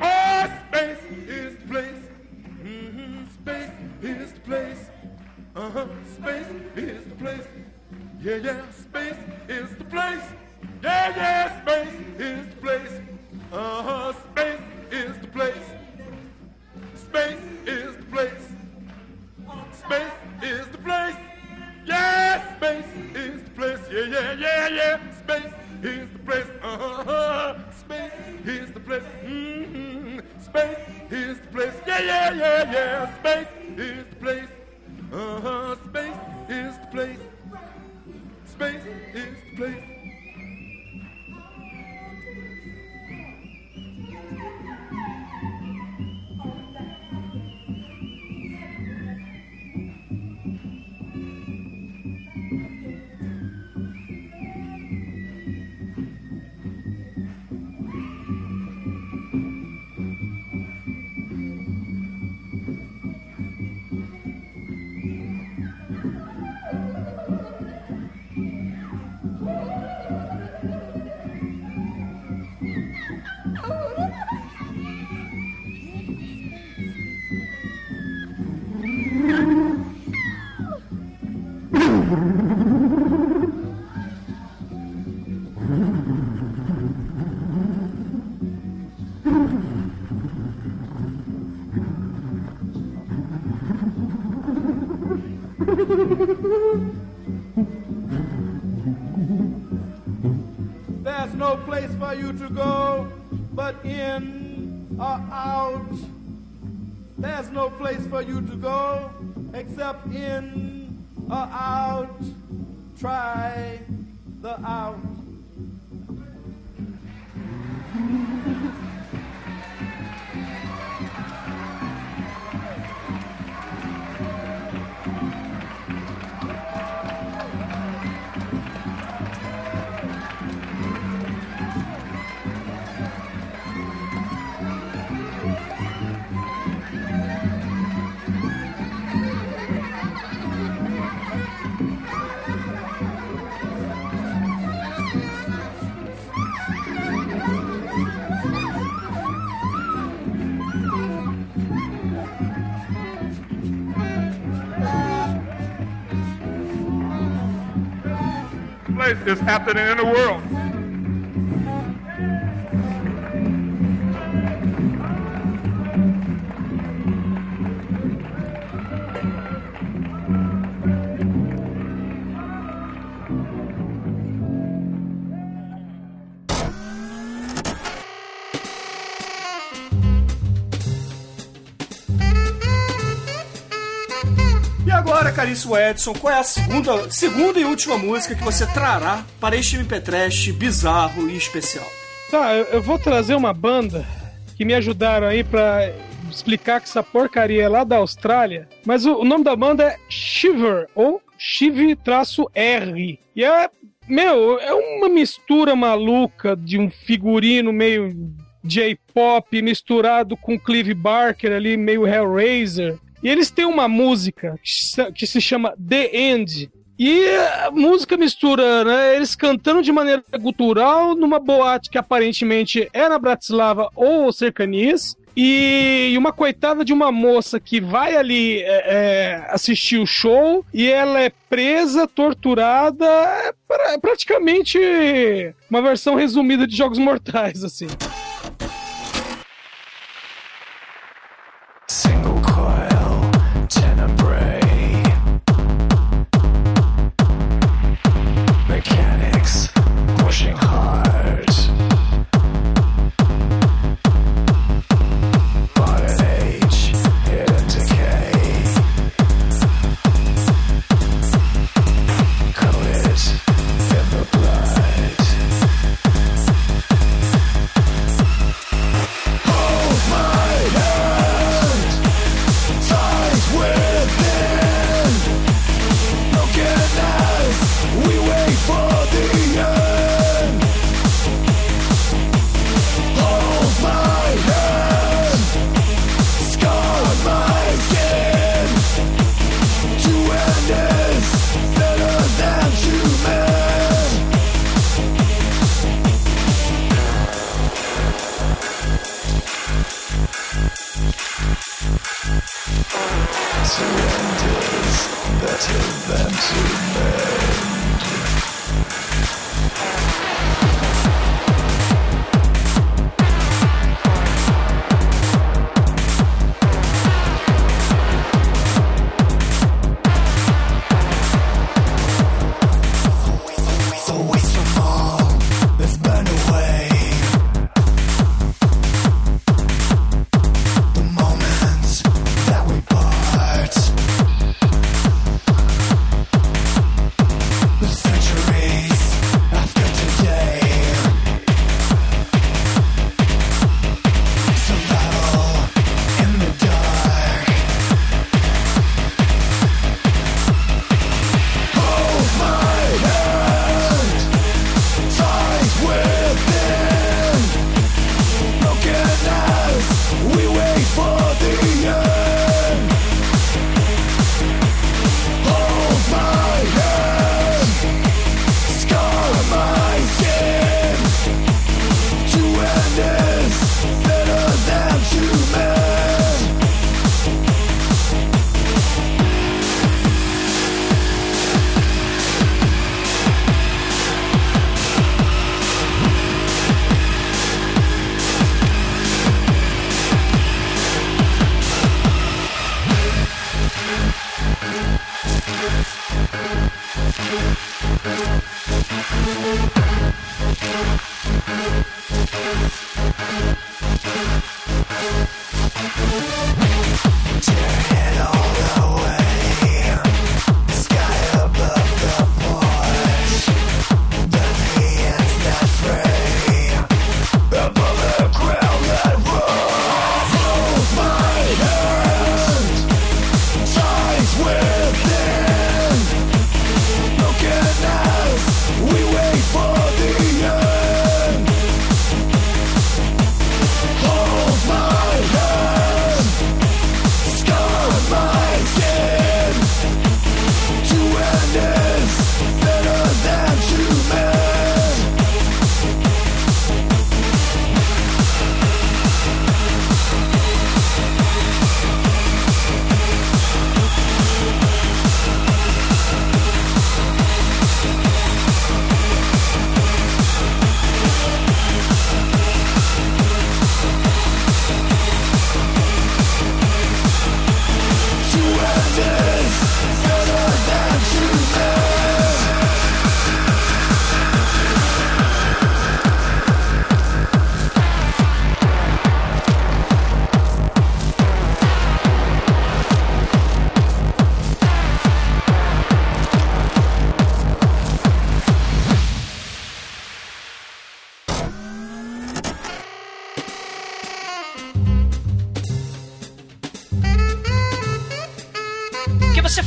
Oh, space is the place. Mm-hmm. Space is the place. Uh huh. Space is the place. Yeah, yeah. Is happening in the world. Caríssimo Edson, qual é a segunda, segunda e última música que você trará para este MP Trash bizarro e especial? Tá, eu, eu vou trazer uma banda que me ajudaram aí pra explicar que essa porcaria é lá da Austrália. Mas o, o nome da banda é Shiver, ou Shiv-R. E é, meu, é uma mistura maluca de um figurino meio J-pop misturado com Clive Barker ali, meio Hellraiser. E eles têm uma música que se- chama The End. E a música mistura, né? Eles cantando de maneira gutural numa boate que aparentemente é na Bratislava ou cercanias. E uma coitada de uma moça que vai ali é, é, assistir o show e ela é presa, torturada. É pra- praticamente uma versão resumida de Jogos Mortais, assim.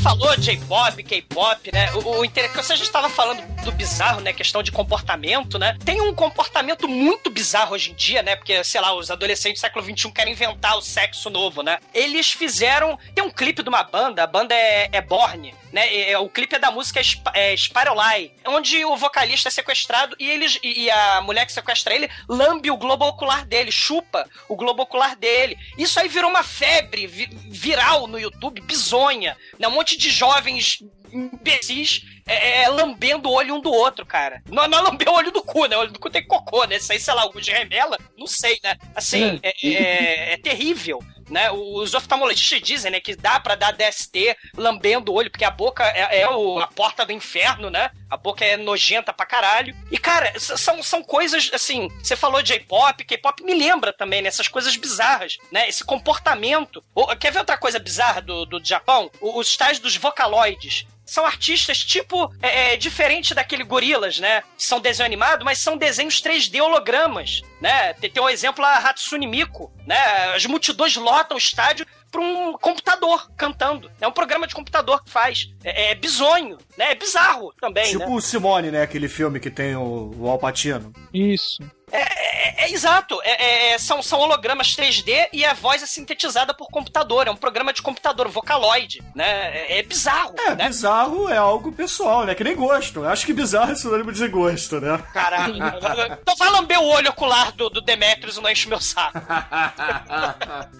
Falou J-pop, K-pop, né? O, o interessante, se a gente tava falando do bizarro, né? Questão de comportamento, né? Tem um comportamento muito bizarro hoje em dia, né? Porque, sei lá, os adolescentes do século XXI querem inventar o sexo novo, né? Eles fizeram. Tem um clipe de uma banda, a banda é, é Borne. Né, é- o clipe é da música é, Spiralai, onde o vocalista é sequestrado e, eles, e, a mulher que sequestra ele lambe o globo ocular dele, chupa o globo ocular dele. Isso aí virou uma febre vi- viral no YouTube, bizonha. Né? Um monte de jovens imbecis é, é, lambendo o olho um do outro, cara. Não, não é lamber o olho do cu, né? O olho do cu tem cocô, né? Isso aí, sei lá, algo de remela, não sei, né? Assim, é, é- é terrível. Né? Os oftalmologistas dizem né, que dá pra dar DST lambendo o olho, porque a boca é, é o- a porta do inferno, né? A boca é nojenta pra caralho. E, cara, são, são coisas, assim, você falou de J-pop, K-pop me lembra também, né? Essas coisas bizarras, né? Esse comportamento. Quer ver outra coisa bizarra do, do Japão? Os tais dos vocaloides são artistas tipo é, é, diferente daquele gorilas, né? São desenho animado, mas são desenhos 3D hologramas, né? Tem, tem um exemplo a Hatsune Miku, né? As multidões lotam o estádio para um computador cantando. É um programa de computador que faz. É, é bizonho, né? É bizarro também, Tipo né? o Simone, né? Aquele filme que tem o, o Alpatino. Isso. É, é- é exato. É- é- são, são hologramas 3D e a voz é sintetizada por computador. É um programa de computador, Vocaloid, né? É, é bizarro, É, né? bizarro é algo pessoal, né? Que nem gosto. Acho que bizarro é sinônimo de gosto, né? Caralho. então vai lamber o olho ocular do, do Demetrius e não enche meu saco.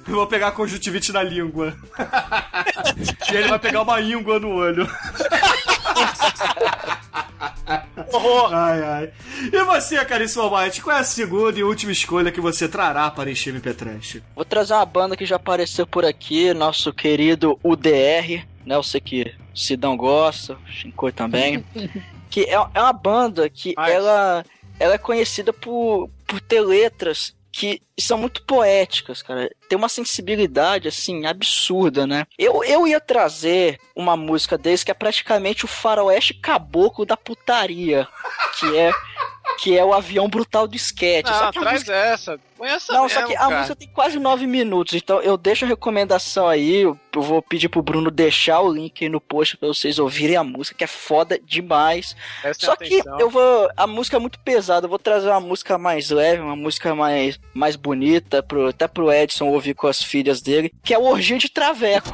Eu vou pegar a conjuntivite na língua. e ele vai pegar uma íngua no olho. Ai, ai. E você, caríssimo Almighty, qual é a segunda e última escolha que você trará para este MP Trash? Vou trazer uma banda que já apareceu por aqui, nosso querido UDR, né? Eu sei que o Sidão gosta, o Shinkoi também. que é, é uma banda que ela, ela é conhecida por, por ter letras que são muito poéticas, cara. Tem uma sensibilidade, assim, absurda, né? Eu, eu ia trazer uma música deles que é praticamente o faroeste caboclo da putaria, que é que é o avião brutal do sketch. Não, Só que a traz música- essa. Põe essa não, mesmo, só que a cara. música tem quase nove minutos, então eu deixo a recomendação aí. Eu vou pedir pro Bruno deixar o link aí no post pra vocês ouvirem a música, que é foda demais. Prestem só que atenção. eu vou. A música é muito pesada, eu vou trazer uma música mais leve, uma música mais, mais bonita, pro, até pro Edson ouvir com as filhas dele, que é o Orgia de Traveco.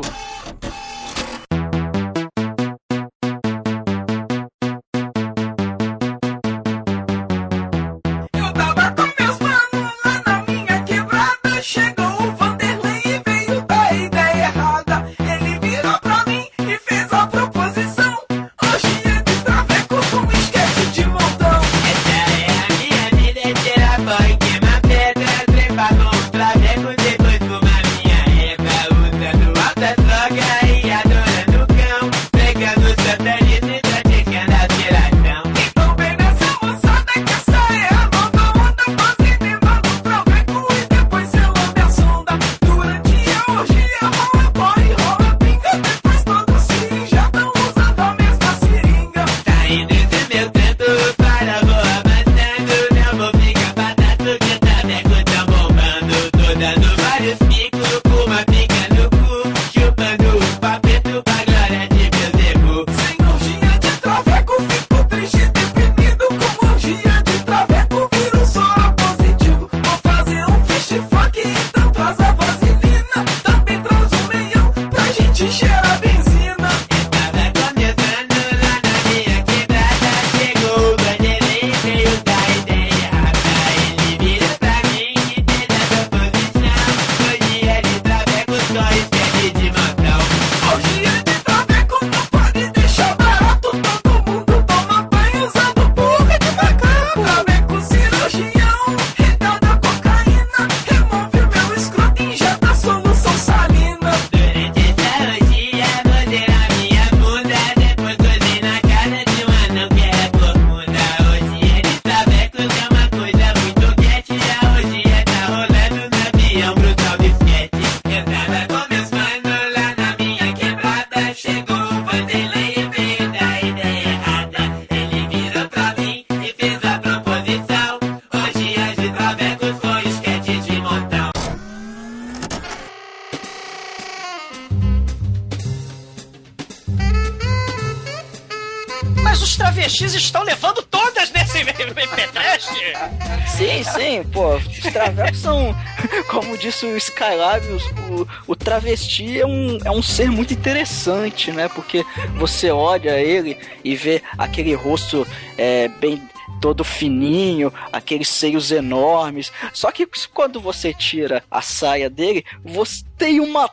Os- o, o travesti é um, é um ser muito interessante, né? Porque você olha ele e vê aquele rosto é, bem todo fininho, aqueles seios enormes. Só que quando você tira a saia dele, você tem uma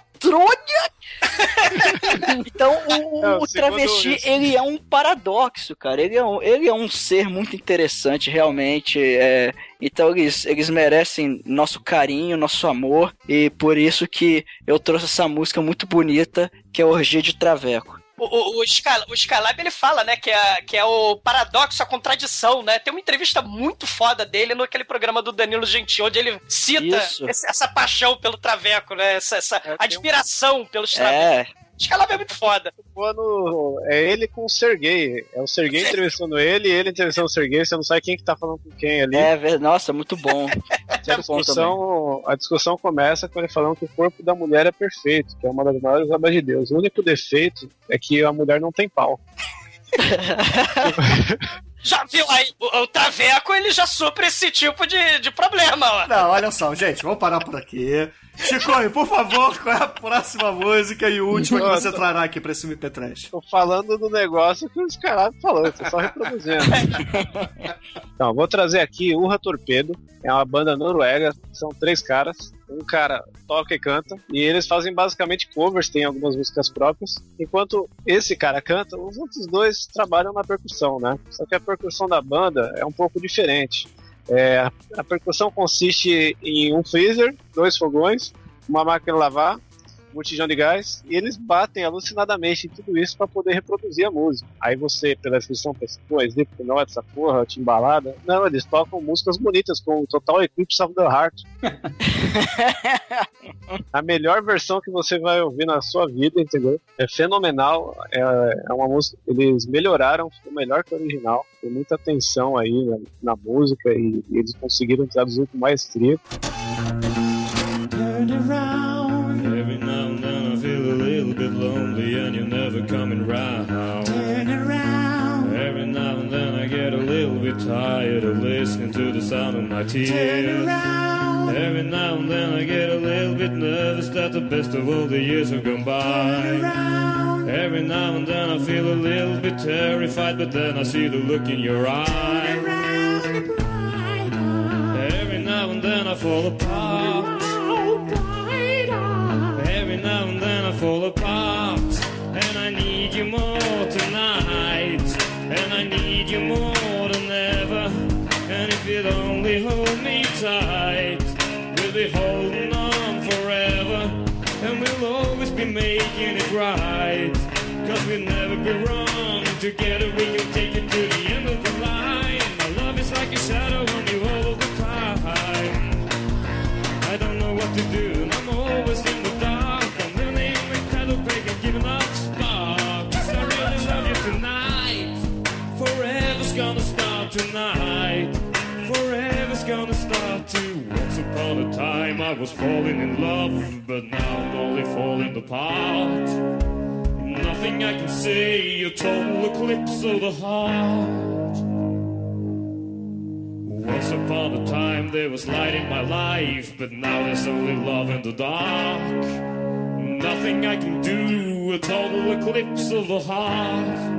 então o, Não, o travesti ele é um paradoxo, cara. Ele é um, ele é um ser muito interessante, realmente. é. Então eles, eles merecem nosso carinho, nosso amor. E por isso que eu trouxe essa música muito bonita, que é Orgia de Traveco. O, o, o, Scal- o Skylab, ele fala, né, que é, que é o paradoxo, a contradição, né? Tem uma entrevista muito foda dele no aquele programa do Danilo Gentili, onde ele cita esse- essa paixão pelo traveco, né? Essa, essa admiração pelos É. travecos. O Skylab é muito foda. Quando é ele com o Sergei. É o Sergei entrevistando ele e ele entrevistando o Sergei. Você não sabe quem que tá falando com quem ali. É, ver- nossa, muito bom. a, Muito bom também. discussão, a discussão começa com ele falando que o corpo da mulher é perfeito, que é uma das maiores obras de Deus. O único defeito é que a mulher não tem pau. Já viu aí? O, o traveco, ele já supra esse tipo de, de problema, ó. Não, olha só, gente, vamos parar por aqui. Chicoio, por favor, qual é a próxima música e última que você trará aqui pra esse MP3? Tô falando do negócio que os caras falou, tô só reproduzindo. então, vou trazer aqui Urra Torpedo, é uma banda noruega, são três caras. Um cara toca e canta, e eles fazem basicamente covers, tem algumas músicas próprias. Enquanto esse cara canta, os outros dois trabalham na percussão, né? Só que a percussão da banda é um pouco diferente. É, a, percussão consiste em um freezer, dois fogões, uma máquina de lavar, botijão de gás, e eles batem alucinadamente em tudo isso para poder reproduzir a música. Aí você, pela descrição, pensa, pô, Slipknot, essa porra, timbalada. Não, eles tocam músicas bonitas, com Total Eclipse of the Heart. a melhor versão que você vai ouvir na sua vida, entendeu? É fenomenal, é, é uma música, eles melhoraram, ficou melhor que o original, tem muita atenção aí na, na música e, e eles conseguiram traduzir com maestria. Every bit lonely and you're never coming round. Turn around. Every now and then I get a little bit tired of listening to the sound of my tears. Turn around. Every now and then I get a little bit nervous that the best of all the years have gone by. Turn around. Every now and then I feel a little bit terrified, but then I see the look in your eye. Every now and then I fall apart. Making it right. Cause we'll never be wrong. Together we can take it to the end of the line. My love is like a shadow on you all the time. I don't know what to do, and I'm always in the dark. I was falling in love, but now I'm only falling apart. Nothing I can say, a total eclipse of the heart. Once upon a time there was light in my life, but now there's only love in the dark. Nothing I can do, a total eclipse of the heart.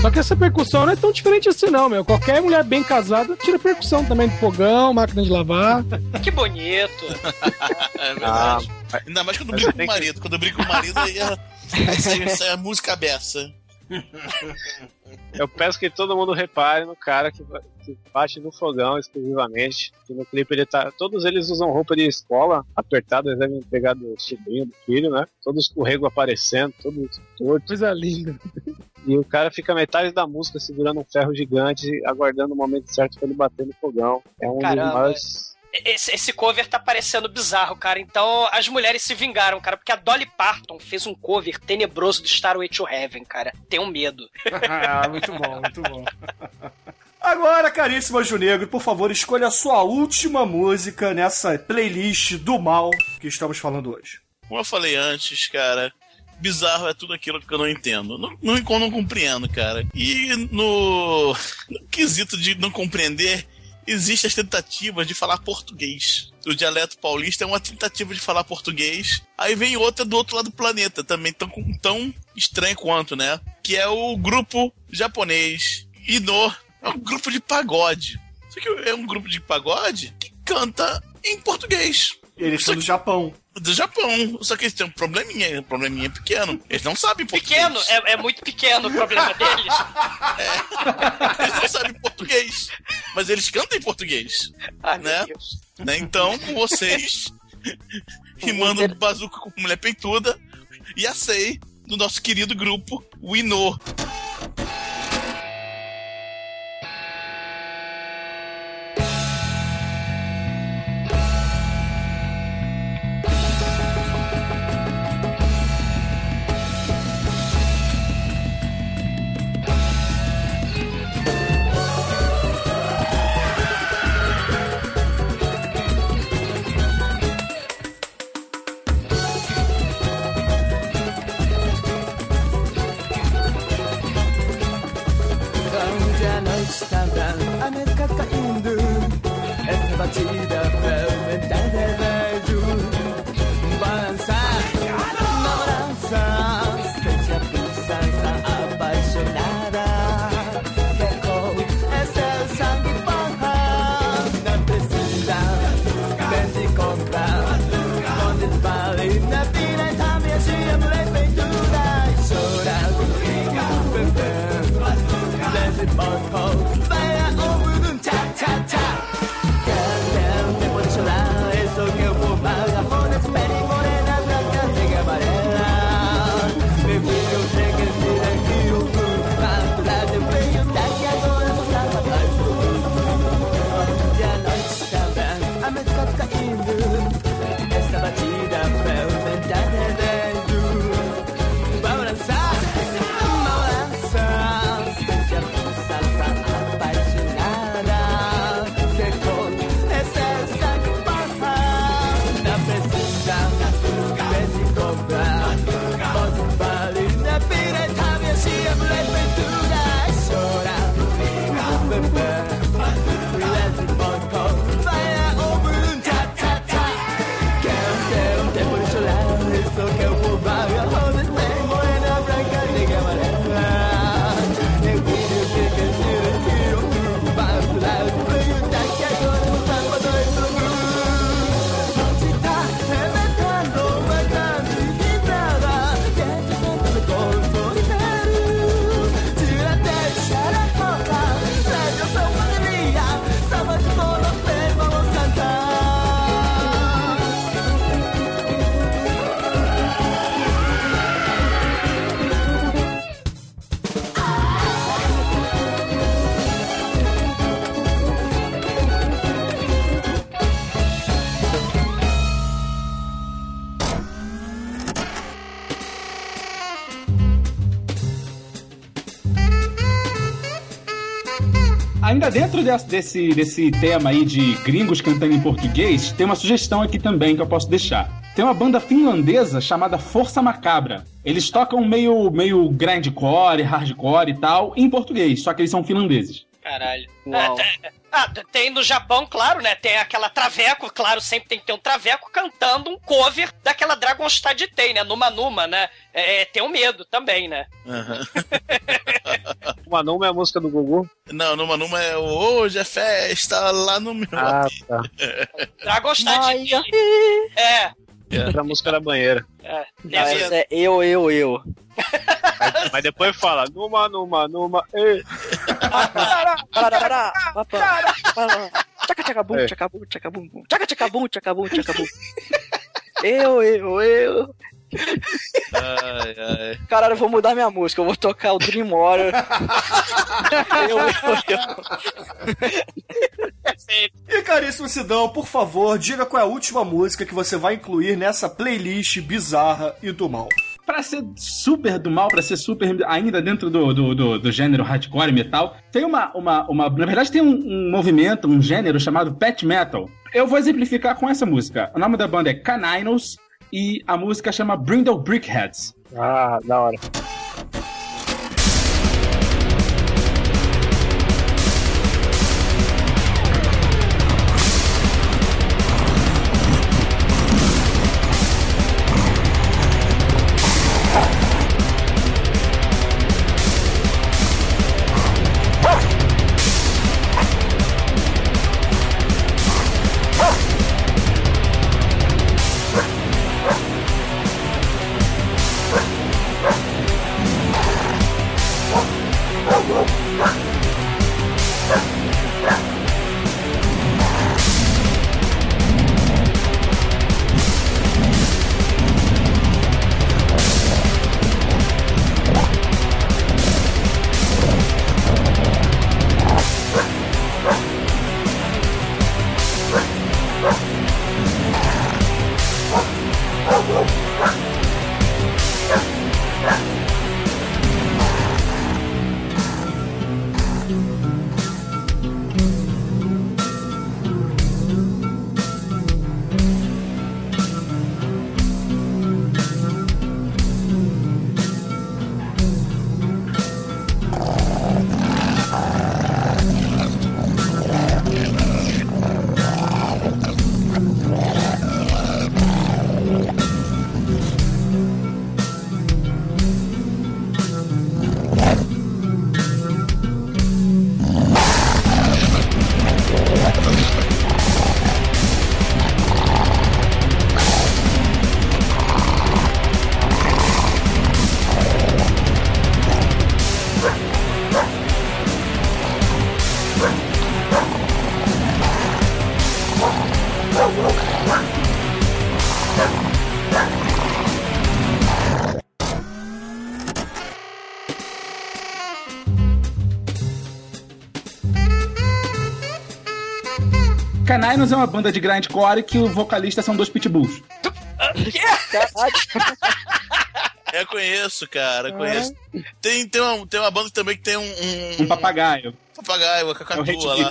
Só que essa percussão não é tão diferente assim, não, meu. Qualquer mulher bem casada tira percussão também do fogão, máquina de lavar. Que bonito. É verdade. Ainda mais quando eu brigo com o marido. Quando eu brigo com o marido, aí é, aí sai, sai a música beça. Eu peço que todo mundo repare no cara que, ba- que bate no fogão exclusivamente. Que no clipe ele tá. Todos eles usam roupa de escola apertada, eles devem pegar do sobrinho, do filho, né? Todo escorrego aparecendo, todo torto. Coisa linda. E o cara fica metade da música segurando um ferro gigante, aguardando o momento certo pra ele bater no fogão. É um Caramba. dos maiores. Esse, esse cover tá parecendo bizarro, cara. Então as mulheres se vingaram, cara, porque a Dolly Parton fez um cover tenebroso do Starway to Heaven, cara. Tenho medo. Ah, muito bom, muito bom. Agora, caríssimo Anjo Negro, por favor, escolha a sua última música nessa playlist do mal que estamos falando hoje. Como eu falei antes, cara, bizarro é tudo aquilo que eu não entendo. Não, não, não compreendo, cara. E no, no quesito de não compreender, existem as tentativas de falar português. O dialeto paulista é uma tentativa de falar português. Aí vem outra do outro lado do planeta, também tão, tão estranho quanto, né? Que é o grupo japonês Ino. É um grupo de pagode. Só que é um grupo de pagode que canta em português. Eles são do Japão. Do Japão. Só que eles têm um probleminha, um probleminha pequeno. Eles não sabem português. Pequeno, é, é muito pequeno o problema deles. Eles não sabem português. Mas eles cantam em português. Ai, né? né? Então, com vocês, rimando bazuca com mulher peituda, e a Sei, do nosso querido grupo, o dentro desse, desse, desse tema aí de gringos cantando em português, tem uma sugestão aqui também que eu posso deixar. Tem uma banda finlandesa chamada Força Macabra. Eles tocam meio, meio grindcore, hardcore e tal, em português, só que eles são finlandeses. Caralho. Tem- ah, tem no Japão, claro, né? Tem aquela Traveco, claro, sempre tem que ter um Traveco cantando um cover daquela Dragonstad Tem, né? Numa Numa, né? É, tem o medo também, né? Uma Numa é a música do Gugu? Não, numa numa é o hoje é festa lá no meu. Ah, tá. Dragonstad É. Outra música da banheira. É, Não, essa é eu, eu, eu. Mas, mas depois fala, numa, numa, numa, ei. Pará, pará, papá. Tchaca, tchaca, bum, É. tchaca, bum, tchaca, bum, bum. Tchaca, tchaca, bum, tchaca, bum, tchaca, bum. Eu, eu, eu. Ai, ai. Caralho, eu vou mudar minha música. Eu vou tocar o Dream Warrior. eu, eu, eu. E caríssimo Sidão, por favor, diga qual é a última música que você vai incluir nessa playlist bizarra e do mal. Pra ser super do mal, pra ser super ainda dentro do, do, do, do gênero hardcore e metal, tem uma, uma, uma. Na verdade, tem um, um movimento, um gênero chamado pet metal. Eu vou exemplificar com essa música. O nome da banda é Caninos e a música chama Brindle Brickheads. Ah, da hora. Caninos é uma banda de grindcore que o vocalista são dois pitbulls. Eu conheço, cara, eu conheço. Tem, tem, uma, tem uma banda também que tem um. Um, Um papagaio. papagaio, uma É o cacatua lá.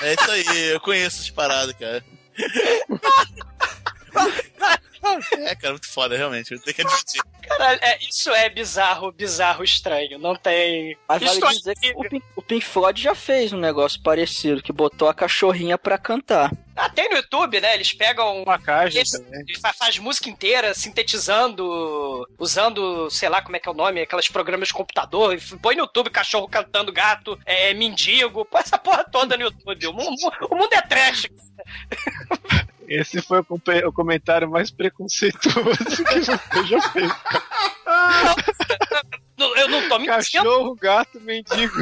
É isso aí, eu conheço essas paradas, cara. É, cara, muito foda, realmente. Eu tenho que admitir. Caralho, é, isso é bizarro, bizarro, estranho. Não tem. Mas vale Isso dizer que o Pink, o Pink Floyd já fez um negócio parecido, que botou a cachorrinha pra cantar. Ah, tem no YouTube, né? Eles pegam. Uma caixa Eles, também. eles fa- faz música inteira, sintetizando, usando, sei lá como é que é o nome, aqueles programas de computador. e põe no YouTube cachorro cantando, gato, é, mendigo. Põe essa porra toda no YouTube. O mundo, o mundo é trash. Esse foi o, comentário mais preconceituoso que você já fez. Não, Eu não tô mentindo. Cachorro, gato, mendigo.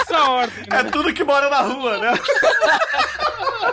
Essa ordem. É tudo que mora na rua, né?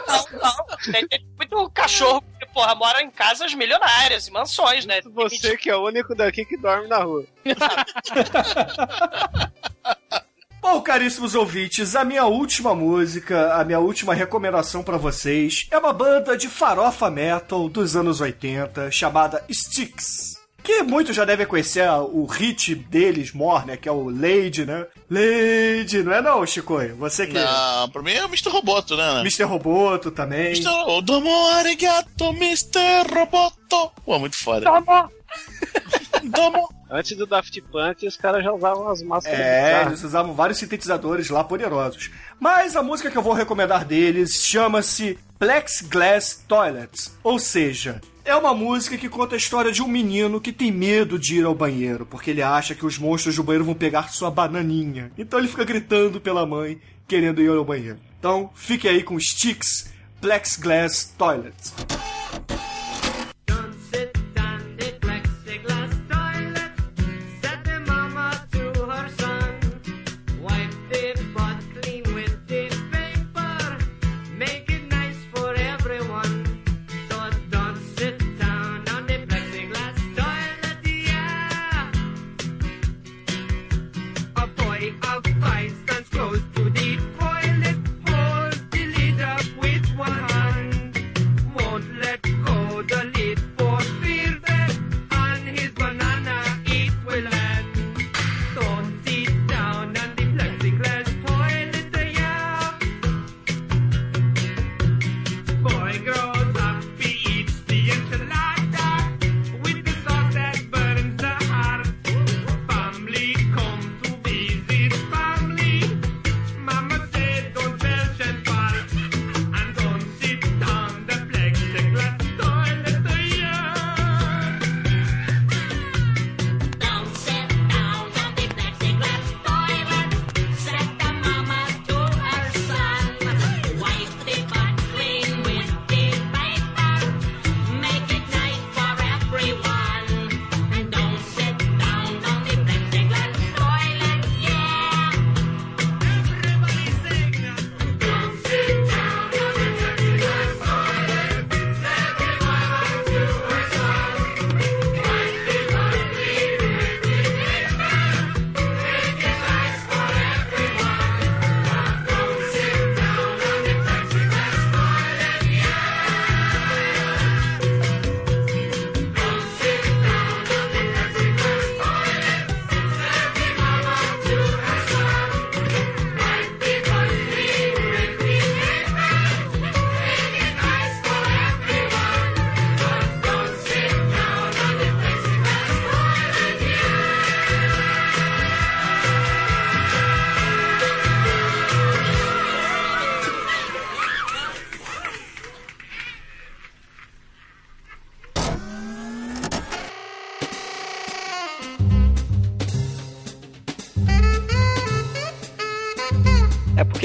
Não, não. Tem, tem muito cachorro que, porra, mora em casas milionárias, em mansões, né? Você que é o único daqui que dorme na rua. Bom, caríssimos ouvintes, a minha última música, a minha última recomendação pra vocês é uma banda de farofa metal dos anos 80 chamada Styx. que muitos já devem conhecer o hit deles, More, né? Que é o Lady, né? Lady, não é não, Chico? Você que... Não, pra mim é o Mr. Roboto, né? né? Mr. Roboto também. Mr. Roboto. Domo arigato, Mr. Roboto. Pô, muito foda. Domo. Antes do Daft Punk, os caras já usavam as máscaras É, eles usavam vários sintetizadores lá poderosos. Mas a música que eu vou recomendar deles chama-se Plexiglass Toilets. Ou seja, é uma música que conta a história de um menino que tem medo de ir ao banheiro, porque ele acha que os monstros do banheiro vão pegar sua bananinha. Então ele fica gritando pela mãe, querendo ir ao banheiro. Então fique aí com Sticks Plexiglass Toilets.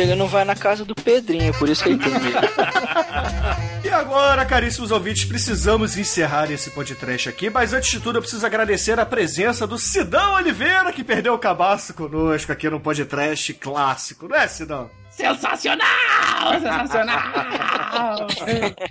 Porque ele não vai na casa do Pedrinho, por isso que ele tem medo. E agora, caríssimos ouvintes, precisamos encerrar esse podcast aqui, mas antes de tudo eu preciso agradecer a presença do Sidão Oliveira, que perdeu o cabaço conosco aqui no podcast clássico, não é, Sidão? Sensacional! Sensacional!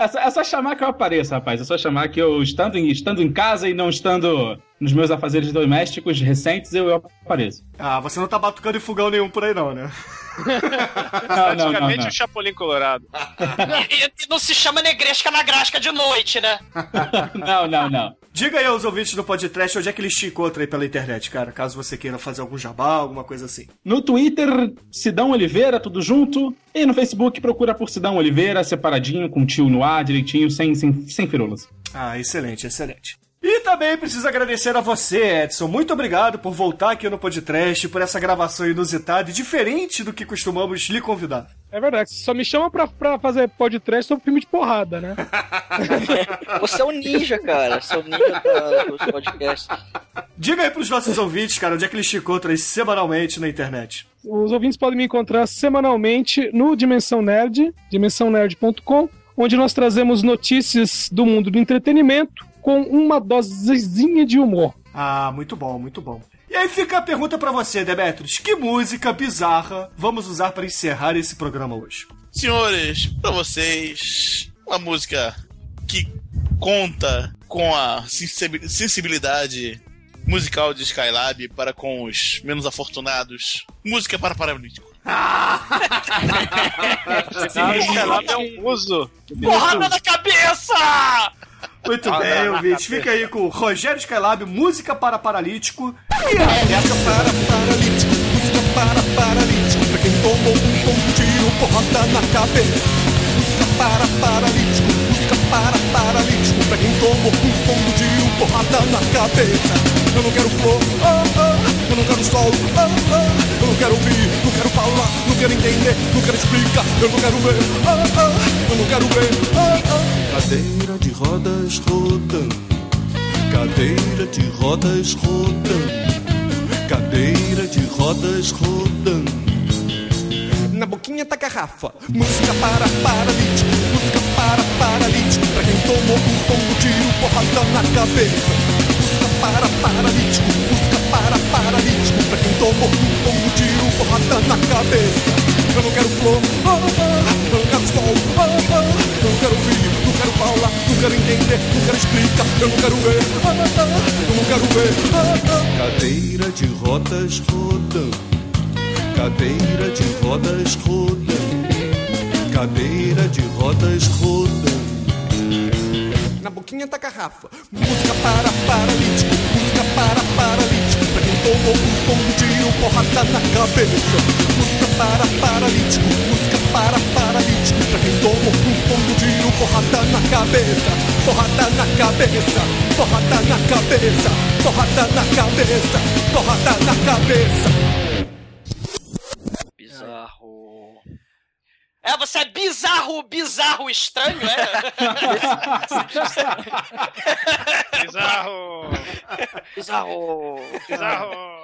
É só, é só chamar que eu apareço, rapaz. É só chamar que eu, estando em, estando em casa e não estando nos meus afazeres domésticos recentes, eu, eu apareço. Ah, você não tá batucando em fogão nenhum por aí não, né? Não, não, não, Praticamente não. o Chapolin Colorado. E, e não se chama negresca na grasca de noite, né? Não, não, não. Diga aí aos ouvintes do podcast onde é que eles te encontram aí pela internet, cara, caso você queira fazer algum jabá, alguma coisa assim. No Twitter, Sidão Oliveira, tudo junto. E no Facebook, procura por Sidão Oliveira, separadinho, com tio no ar, direitinho, sem, sem, sem firulas. Ah, excelente, excelente. E também preciso agradecer a você, Edson. Muito obrigado por voltar aqui no podcast, por essa gravação inusitada e diferente do que costumamos lhe convidar. É verdade, só me chama pra, pra fazer podcast sobre filme de porrada, né? Você é o ninja, cara. Você é o ninja da- dos podcasts. Diga aí pros nossos ouvintes, cara, onde é que eles te encontram aí semanalmente na internet. Os ouvintes podem me encontrar semanalmente no Dimensão Nerd, dimensãonerd.com, onde nós trazemos notícias do mundo do entretenimento com uma dosezinha de humor. Ah, muito bom, muito bom. E aí fica a pergunta pra você, Demetrius. Que música bizarra vamos usar para encerrar esse programa hoje? Senhores, pra vocês, uma música que conta com a sensibi- sensibilidade musical de Skylab para com os menos afortunados. Música para paralítico. Ah, o Skylab é um muso. Porrada na cabeça! Muito Ah, bem, cabeça. Fica aí com Rogério Skylab, música para paralítico. Música para paralítico, música para paralítico, pra quem tomou um bom tiro, porrada na cabeça. Música para paralítico, música para paralítico, pra quem tomou um bom tiro, porrada na cabeça. Eu não quero flor, ah, ah, eu não quero sol, ah, ah, eu não quero ouvir, não quero falar, não quero entender, não quero explicar, eu não quero ver, ah, ah, eu não quero ver, ah, ah. Cadeira de rodas rodando, cadeira de rodas rodando. Cadeira de rodas rodando. Na boquinha da garrafa. Música para paralítico. Música para paralítico. Pra quem tomou um tombo, tiro, porrada na cabeça. Música para paralítico. Música para paralítico. Pra quem tomou um tiro, porrada na cabeça. Eu não quero flor. ah, ah, eu não quero sol. ah, ah, eu não quero ouvir. Não quero falar. Não quero entender. Não quero explicar. Eu não quero ver. ah, ah, eu não quero ver. ah. Cadeira de rodas rodando. Cadeira de rodas rodando. Cadeira de rodas rodando. Na boquinha da garrafa. Música para paralítico. Música para paralítico. Quem tomou um tombo, tiro, porrada na cabeça. Música para paralítico. Música para paralítico. Pra quem tomou um tombo, tiro, porrada na cabeça. Porrada na cabeça. Porrada na cabeça. Porrada na cabeça. Porrada na cabeça. Bizarro. É, você é bizarro, bizarro, estranho, é? Bizarro! Bizarro! Bizarro!